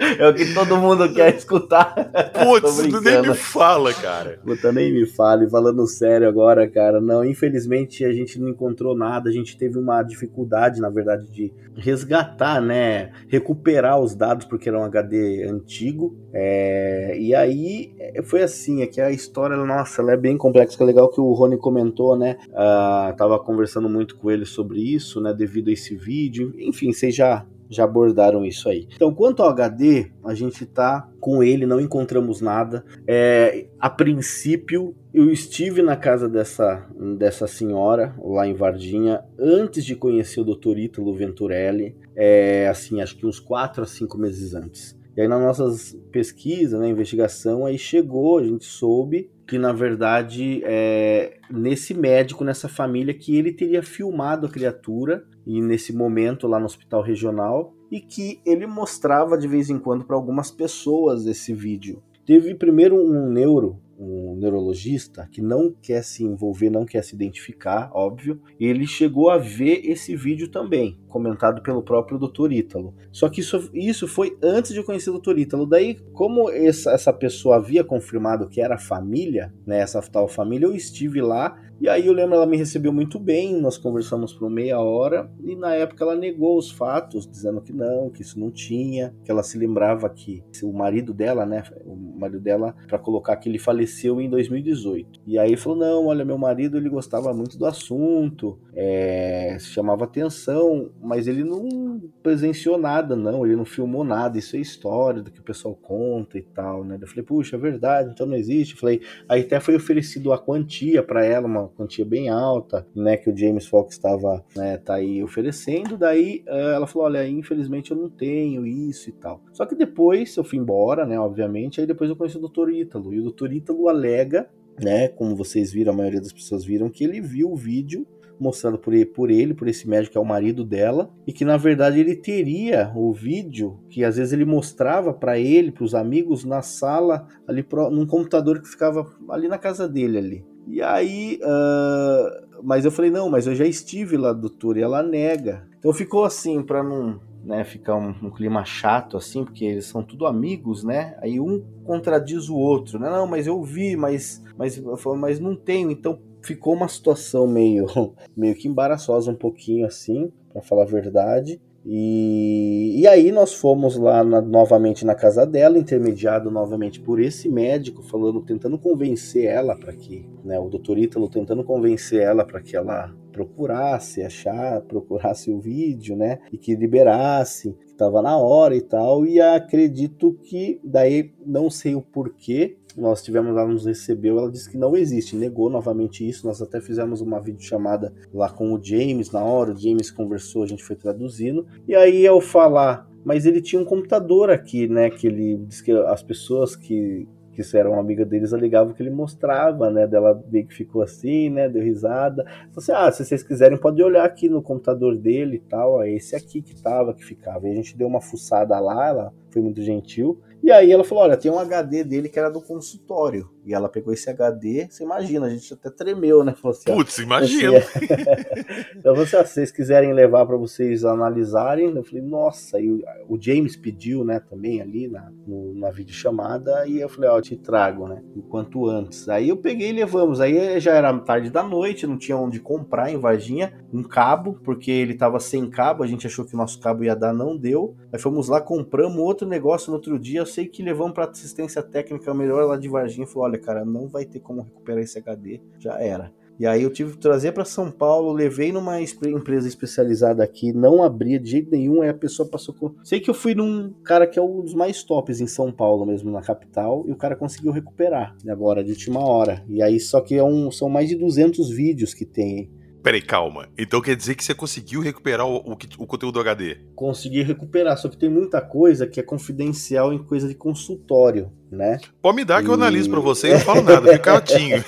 [laughs] é o que todo mundo quer escutar. Putz, tu nem me fala, cara. Puta, nem me fale, falando sério agora, cara. Não, infelizmente a gente não encontrou nada, a gente teve uma dificuldade, na verdade, de resgatar, né, recuperar os dados, porque era um HD antigo. É... E aí é, foi assim, é que a história, nossa, ela é bem complexa, legal que o Rony comentou, né? Uh, tava conversando muito com ele sobre isso, né? Devido a esse vídeo. Enfim, vocês já já abordaram isso aí. Então, quanto ao HD, a gente tá com ele, não encontramos nada. É, a princípio, eu estive na casa dessa, dessa senhora, lá em Vardinha, antes de conhecer o Dr. Ítalo Venturelli, é, assim, acho que uns 4 a 5 meses antes. E aí, nas nossas pesquisas, né, investigação, aí chegou, a gente soube que na verdade é nesse médico, nessa família, que ele teria filmado a criatura e nesse momento lá no hospital regional e que ele mostrava de vez em quando para algumas pessoas esse vídeo. Teve primeiro um neuro um neurologista que não quer se envolver, não quer se identificar, óbvio, ele chegou a ver esse vídeo também, comentado pelo próprio Dr. Ítalo. Só que isso, isso foi antes de eu conhecer o Dr. Ítalo. Daí, como essa, essa pessoa havia confirmado que era família, né, essa tal família, eu estive lá e aí eu lembro, ela me recebeu muito bem, nós conversamos por meia hora, e na época ela negou os fatos, dizendo que não, que isso não tinha, que ela se lembrava que o marido dela, né, o marido dela, para colocar que ele faleceu em 2018. E aí falou, não, olha, meu marido, ele gostava muito do assunto, é, chamava atenção, mas ele não presenciou nada, não, ele não filmou nada, isso é história do que o pessoal conta e tal, né. Eu falei, puxa, é verdade, então não existe. Eu falei, aí até foi oferecido a quantia para ela, uma quantia bem alta, né, que o James Fox estava, né, tá aí oferecendo. Daí eh, ela falou, olha, infelizmente eu não tenho isso e tal. Só que depois eu fui embora, né, obviamente, aí depois eu conheci o Dr. Ítalo, e o Dr. Ítalo alega, né, como vocês viram, a maioria das pessoas viram, que ele viu o vídeo mostrado por ele, por ele, por esse médico que é o marido dela, e que na verdade ele teria o vídeo que às vezes ele mostrava para ele, para os amigos na sala ali pro, num computador que ficava ali na casa dele ali. E aí, uh, mas eu falei, não, mas eu já estive lá, doutor, e ela nega. Então ficou assim, para não né, ficar um, um, clima chato, assim, porque eles são tudo amigos, né? Aí um contradiz o outro, né? Não, mas eu vi, mas, mas, mas não tenho. Então ficou uma situação meio, [laughs] meio que embaraçosa um pouquinho, assim, para falar a verdade. E, e aí nós fomos lá na, novamente na casa dela, intermediado novamente por esse médico, falando, tentando convencer ela para que, né, o doutor Ítalo tentando convencer ela para que ela procurasse achar, procurasse o vídeo, né, e que liberasse, que estava na hora e tal. E acredito que daí não sei o porquê, nós tivemos lá, nos recebeu, ela disse que não existe, negou novamente isso. Nós até fizemos uma videochamada lá com o James na hora, o James conversou, a gente foi traduzindo. E aí, ao falar, mas ele tinha um computador aqui, né? Que ele disse que as pessoas que que eram amiga deles, alegavam que ele mostrava, né? Dela meio que ficou assim, né? Deu risada. Falei assim, ah, se vocês quiserem, pode olhar aqui no computador dele e tal. É esse aqui que tava, que ficava. E a gente deu uma fuçada lá, ela foi muito gentil. E aí ela falou: olha, tem um HD dele que era do consultório. E ela pegou esse HD, você imagina, a gente até tremeu, né? Falou assim, Putz, imagina. Assim, é... [laughs] então, você, se vocês quiserem levar para vocês analisarem, eu falei, nossa, e o, o James pediu, né, também ali na, no, na videochamada, e eu falei, ó, eu te trago, né, enquanto antes. Aí eu peguei e levamos, aí já era tarde da noite, não tinha onde comprar em Varginha um cabo, porque ele tava sem cabo, a gente achou que o nosso cabo ia dar, não deu. Aí fomos lá, compramos outro negócio no outro dia, eu sei que levamos para assistência técnica melhor lá de Varginha, falou, olha, cara, não vai ter como recuperar esse HD, já era. E aí eu tive que trazer para São Paulo, levei numa empresa especializada aqui, não abria de jeito nenhum, aí a pessoa passou com... Sei que eu fui num cara que é um dos mais tops em São Paulo mesmo, na capital, e o cara conseguiu recuperar, agora de última hora. E aí só que é um, são mais de 200 vídeos que tem Peraí, calma. Então quer dizer que você conseguiu recuperar o, o, o, conteúdo HD? Consegui recuperar, só que tem muita coisa que é confidencial em coisa de consultório, né? Pode me dar que e... eu analiso pra você e não falo nada, fica quietinho.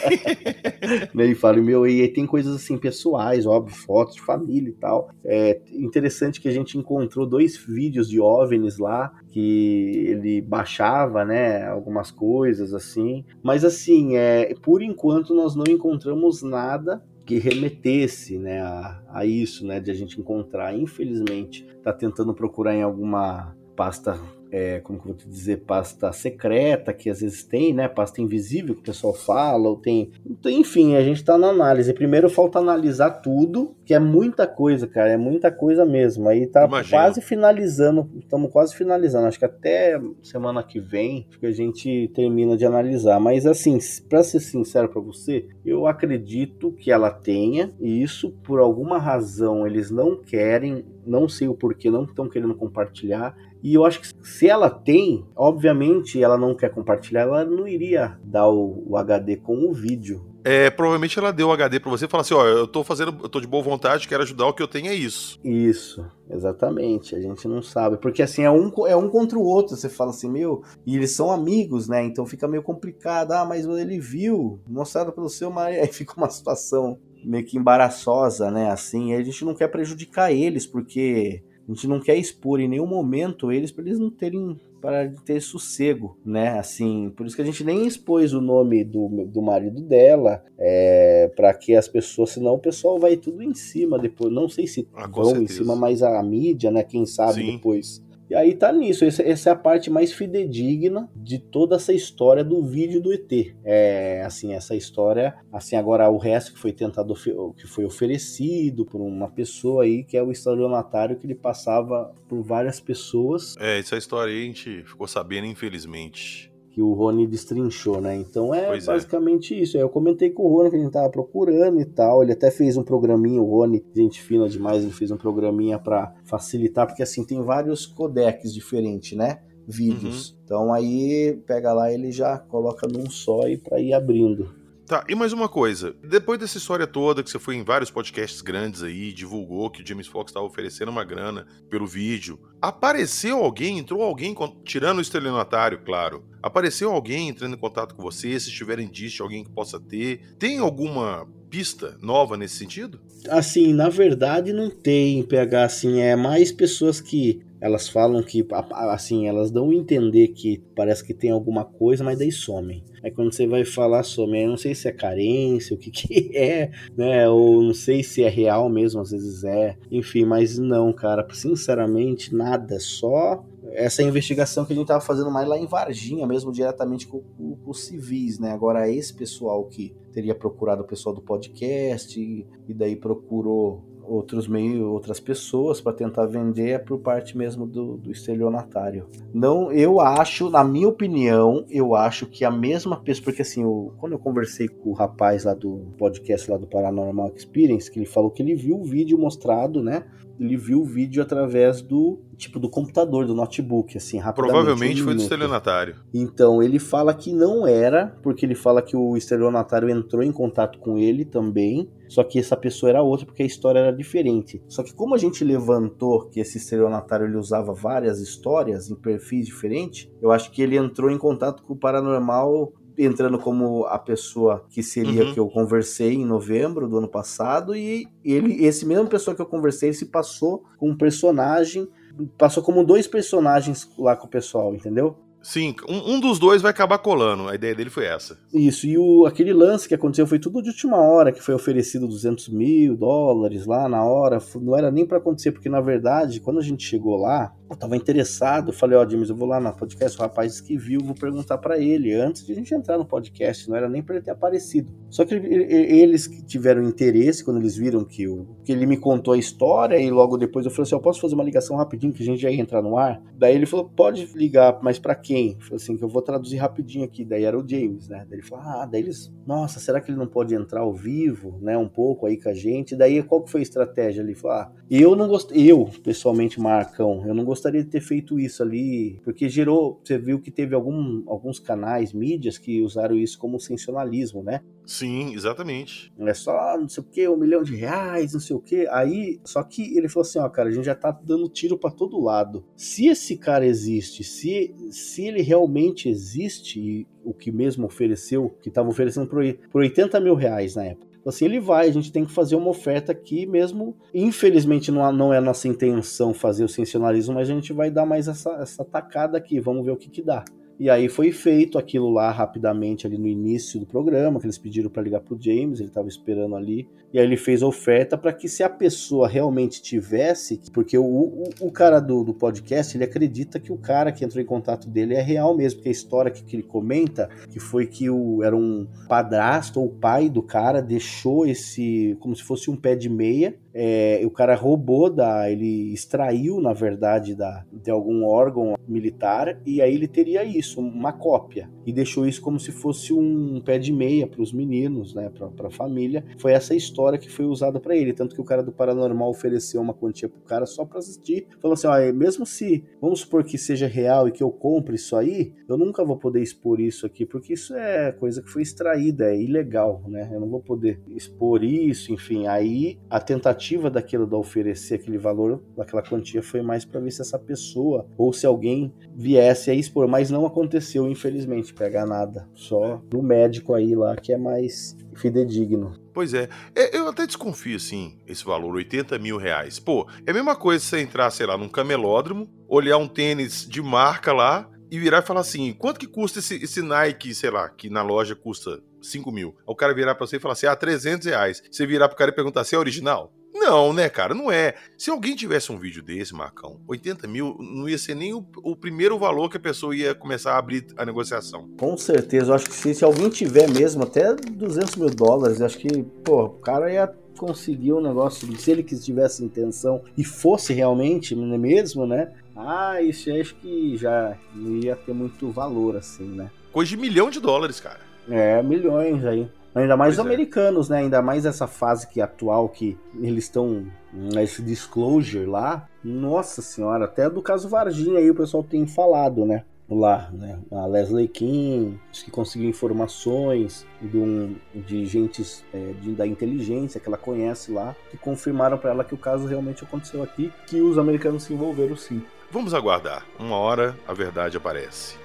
e [laughs] falo, meu, e tem coisas assim pessoais, óbvio, fotos de família e tal. É interessante que a gente encontrou dois vídeos de OVNIs lá, que ele baixava, né, algumas coisas assim. Mas assim, é, por enquanto nós não encontramos nada que remetesse né, a, a, isso, né, de a gente encontrar. Infelizmente, está tentando procurar em alguma pasta é, como que eu vou te dizer, pasta secreta que às vezes tem, né? Pasta invisível que o pessoal fala, ou tem. Então, enfim, a gente tá na análise. Primeiro falta analisar tudo, que é muita coisa, cara, é muita coisa mesmo. Aí tá Imagina. quase finalizando, estamos quase finalizando. Acho que até semana que vem que a gente termina de analisar. Mas assim, para ser sincero para você, eu acredito que ela tenha, e isso por alguma razão eles não querem, não sei o porquê, não estão querendo compartilhar. E eu acho que se ela tem, obviamente ela não quer compartilhar, ela não iria dar o, o HD com o vídeo. É, provavelmente ela deu o HD para você e falou assim: ó, eu tô fazendo, eu tô de boa vontade, quero ajudar, o que eu tenho é isso. Isso, exatamente. A gente não sabe. Porque assim, é um, é um contra o outro. Você fala assim, meu, e eles são amigos, né? Então fica meio complicado. Ah, mas ele viu, mostrado pelo seu marido. [laughs] Aí fica uma situação meio que embaraçosa, né? Assim, a gente não quer prejudicar eles, porque a gente não quer expor em nenhum momento eles para eles não terem para ter sossego, né? Assim, por isso que a gente nem expôs o nome do, do marido dela, é, para que as pessoas, senão o pessoal vai tudo em cima depois. Não sei se ah, vão certeza. em cima, mas a mídia, né? Quem sabe Sim. depois e aí tá nisso, essa, é a parte mais fidedigna de toda essa história do vídeo do ET. É, assim, essa história, assim, agora o resto que foi tentado, que foi oferecido por uma pessoa aí, que é o estelionatário que ele passava por várias pessoas. É, essa história aí a gente ficou sabendo, infelizmente que o Rony destrinchou, né? Então é pois é. basicamente é. isso. Eu comentei com o Rony que a gente tava procurando e tal. Ele até fez um programinha, o Rony, gente fina demais, ele fez um programinha para facilitar, porque assim tem vários codecs diferentes, né? Vídeos. Uhum. Então aí pega lá, ele já coloca num só e para ir abrindo. Tá, e mais uma coisa. Depois dessa história toda, que você foi em vários podcasts grandes aí, divulgou que o James Fox estava oferecendo uma grana pelo vídeo, apareceu alguém, entrou alguém, tirando o estelionatário, claro, apareceu alguém entrando em contato com você, se tiver indício, alguém que possa ter. Tem alguma pista nova nesse sentido? Assim, na verdade não tem, PH, assim, é mais pessoas que elas falam que, assim, elas dão a entender que parece que tem alguma coisa, mas daí somem. Aí quando você vai falar some, eu não sei se é carência, o que que [laughs] é, né? Ou não sei se é real mesmo, às vezes é. Enfim, mas não, cara, sinceramente, nada. Só essa investigação que a gente tava fazendo mais lá em Varginha, mesmo diretamente com, com, com os civis, né? Agora, esse pessoal que teria procurado o pessoal do podcast e, e daí procurou outros meios, outras pessoas para tentar vender é por parte mesmo do, do estelionatário. Não, eu acho, na minha opinião, eu acho que a mesma pessoa, porque assim, eu, quando eu conversei com o rapaz lá do podcast lá do Paranormal Experience, que ele falou que ele viu o vídeo mostrado, né? Ele viu o vídeo através do tipo do computador, do notebook, assim, rapidamente. Provavelmente um foi do estelionatário. Então, ele fala que não era, porque ele fala que o estelionatário entrou em contato com ele também, só que essa pessoa era outra porque a história era diferente. Só que como a gente levantou que esse estelionatário ele usava várias histórias em perfis diferentes, eu acho que ele entrou em contato com o paranormal entrando como a pessoa que seria uhum. que eu conversei em novembro do ano passado e ele esse mesmo pessoa que eu conversei se passou com um personagem passou como dois personagens lá com o pessoal, entendeu? Sim, um, um, dos dois vai acabar colando. A ideia dele foi essa. Isso, e o, aquele lance que aconteceu foi tudo de última hora, que foi oferecido 200 mil dólares lá na hora. Não era nem para acontecer, porque na verdade, quando a gente chegou lá, eu tava interessado. Eu falei: Ó, oh, James, eu vou lá no podcast. O rapaz que viu, vou perguntar para ele antes de a gente entrar no podcast. Não era nem para ele ter aparecido. Só que eles que tiveram interesse quando eles viram que, o, que ele me contou a história, e logo depois eu falei assim: Eu posso fazer uma ligação rapidinho que a gente já ia entrar no ar? Daí ele falou: Pode ligar, mas para quem? Falei assim, que eu vou traduzir rapidinho aqui. Daí era o James, né? Daí ele falou, ah, daí eles, nossa, será que ele não pode entrar ao vivo, né? Um pouco aí com a gente. Daí qual que foi a estratégia ali? Falou, ah, eu não gostei, eu, pessoalmente, Marcão, eu não gostaria de ter feito isso ali, porque gerou, você viu que teve algum, alguns canais, mídias que usaram isso como sensacionalismo, né? Sim, exatamente. É só não sei o que, um milhão de reais, não sei o que. Aí, só que ele falou assim: ó, cara, a gente já tá dando tiro para todo lado. Se esse cara existe, se, se ele realmente existe, o que mesmo ofereceu, que tava oferecendo por, por 80 mil reais na época. Assim, ele vai, a gente tem que fazer uma oferta aqui mesmo. Infelizmente, não, não é a nossa intenção fazer o sensacionalismo, mas a gente vai dar mais essa, essa tacada aqui, vamos ver o que que dá. E aí foi feito aquilo lá rapidamente ali no início do programa, que eles pediram para ligar pro James, ele estava esperando ali. E aí ele fez a oferta para que se a pessoa realmente tivesse, porque o, o, o cara do, do, podcast, ele acredita que o cara que entrou em contato dele é real mesmo, porque a história que, que ele comenta, que foi que o, era um padrasto ou o pai do cara deixou esse, como se fosse um pé de meia, é, o cara roubou da, ele extraiu na verdade da, de algum órgão militar e aí ele teria isso, uma cópia e deixou isso como se fosse um pé de meia para os meninos, né, para a família. Foi essa história que foi usada para ele, tanto que o cara do paranormal ofereceu uma quantia pro cara só para assistir, falou assim, ó, mesmo se vamos supor que seja real e que eu compre isso aí, eu nunca vou poder expor isso aqui porque isso é coisa que foi extraída, é ilegal, né? Eu não vou poder expor isso, enfim. Aí a tentativa daquilo de oferecer aquele valor, daquela quantia, foi mais para ver se essa pessoa ou se alguém viesse a expor, mas não aconteceu, infelizmente, pegar nada. Só no médico aí lá que é mais fidedigno. Pois é. é. Eu até desconfio, assim, esse valor, 80 mil reais. Pô, é a mesma coisa você entrar, sei lá, num camelódromo, olhar um tênis de marca lá e virar e falar assim: quanto que custa esse, esse Nike, sei lá, que na loja custa 5 mil? o cara virar pra você e falar assim: ah, 300 reais. Você virar pro cara e perguntar se é original? Não, né, cara? Não é. Se alguém tivesse um vídeo desse, Marcão, 80 mil não ia ser nem o, o, primeiro valor que a pessoa ia começar a abrir a negociação. Com certeza. Eu acho que se, se alguém tiver mesmo até 200 mil dólares, acho que, pô, o cara ia conseguir um negócio, se ele tivesse intenção e fosse realmente é mesmo, né? Ah, isso acho que já não ia ter muito valor, assim, né? Coisa de milhão de dólares, cara. É, milhões aí. Ainda mais pois os é. americanos, né? Ainda mais essa fase que atual que eles estão nesse disclosure lá. Nossa senhora, até do caso Varginha aí o pessoal tem falado, né? Lá, né? A Leslie King, que conseguiu informações de, um, de gentes é, de, da inteligência que ela conhece lá, que confirmaram para ela que o caso realmente aconteceu aqui, que os americanos se envolveram sim. Vamos aguardar. Uma hora a verdade aparece.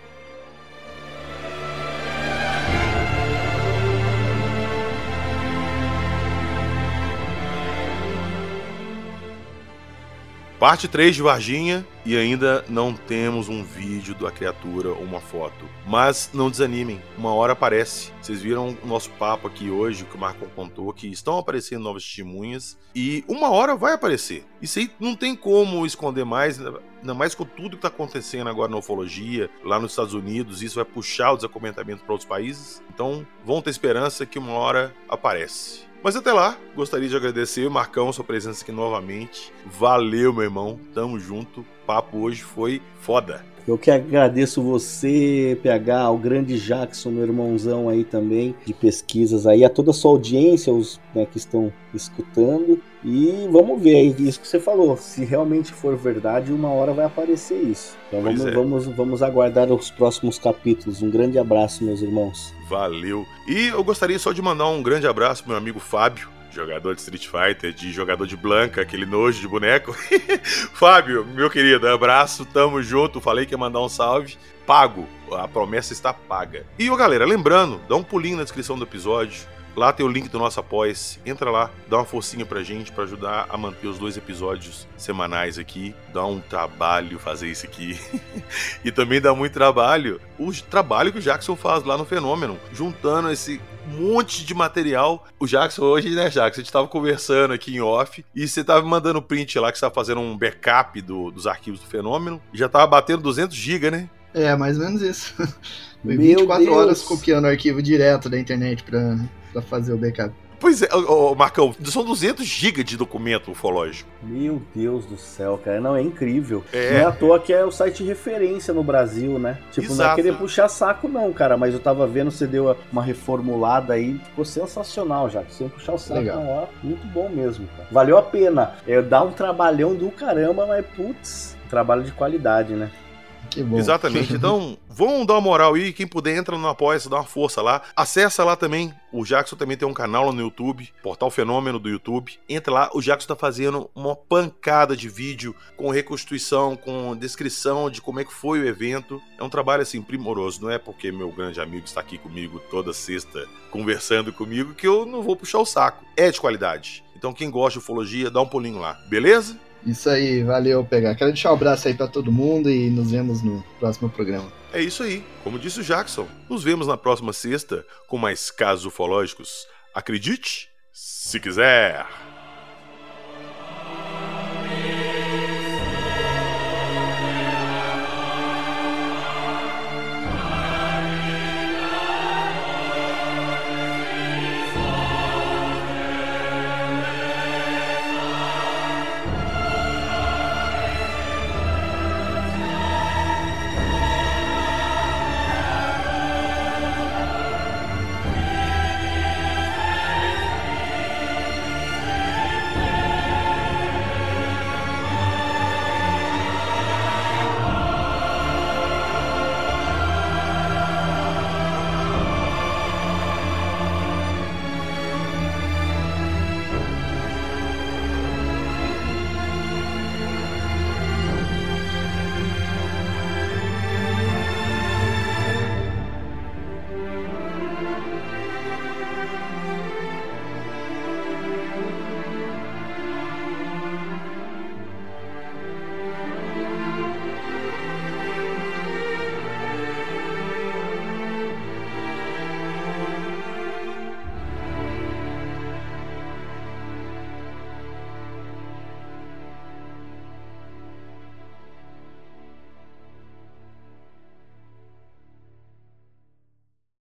Parte 3 de Varginha e ainda não temos um vídeo da criatura ou uma foto. Mas não desanimem, uma hora aparece. Vocês viram o nosso papo aqui hoje, que o Marco contou, que estão aparecendo novas testemunhas e uma hora vai aparecer. Isso aí não tem como esconder mais, ainda mais com tudo que está acontecendo agora na ufologia, lá nos Estados Unidos, isso vai puxar o desacomentamento para outros países. Então, vão ter esperança que uma hora aparece. Mas até lá, gostaria de agradecer, Marcão, sua presença aqui novamente. Valeu, meu irmão. Tamo junto. O papo hoje foi foda. Eu que agradeço você, PH, ao grande Jackson, meu irmãozão aí também, de pesquisas aí, a toda a sua audiência, os né, que estão escutando. E vamos ver aí, isso que você falou, se realmente for verdade, uma hora vai aparecer isso. Então vamos, é. vamos, vamos aguardar os próximos capítulos. Um grande abraço, meus irmãos. Valeu. E eu gostaria só de mandar um grande abraço pro meu amigo Fábio, jogador de Street Fighter, de jogador de Blanca, aquele nojo de boneco. [laughs] Fábio, meu querido, abraço, tamo junto. Falei que ia mandar um salve. Pago, a promessa está paga. E, ô galera, lembrando, dá um pulinho na descrição do episódio. Lá tem o link do nosso apoia -se. Entra lá, dá uma forcinha pra gente para ajudar a manter os dois episódios semanais aqui. Dá um trabalho fazer isso aqui. [laughs] e também dá muito trabalho o trabalho que o Jackson faz lá no Fenômeno, juntando esse monte de material. O Jackson, hoje, né, Jackson? A gente tava conversando aqui em off e você tava mandando print lá que você tava fazendo um backup do, dos arquivos do Fenômeno. E já tava batendo 200 GB, né? É, mais ou menos isso. [laughs] Foi 24 Deus. horas copiando o arquivo direto da internet pra para fazer o backup. Pois é, ô, Marcão, são 200 GB de documento ufológico. Meu Deus do céu, cara. Não, é incrível. É. Não é à toa que é o site referência no Brasil, né? Tipo, Exato. não é querer puxar saco, não, cara. Mas eu tava vendo, você deu uma reformulada aí. Ficou sensacional já. Sem puxar o saco Legal. na hora. Muito bom mesmo, cara. Valeu a pena. É, dá um trabalhão do caramba, mas putz, trabalho de qualidade, né? Que bom. Exatamente. [laughs] Então, vão dar uma moral aí. Quem puder, entra no Apoia-se, dá uma força lá. Acessa lá também. O Jackson também tem um canal lá no YouTube, Portal Fenômeno do YouTube. Entra lá. O Jackson tá fazendo uma pancada de vídeo com reconstituição, com descrição de como é que foi o evento. É um trabalho, assim, primoroso. Não é porque meu grande amigo está aqui comigo toda sexta conversando comigo que eu não vou puxar o saco. É de qualidade. Então, quem gosta de ufologia, dá um pulinho lá. Beleza? Isso aí, valeu, pegar. Quero deixar um abraço aí para todo mundo e nos vemos no próximo programa. É isso aí. Como disse o Jackson, nos vemos na próxima sexta com mais casos ufológicos. Acredite, se quiser.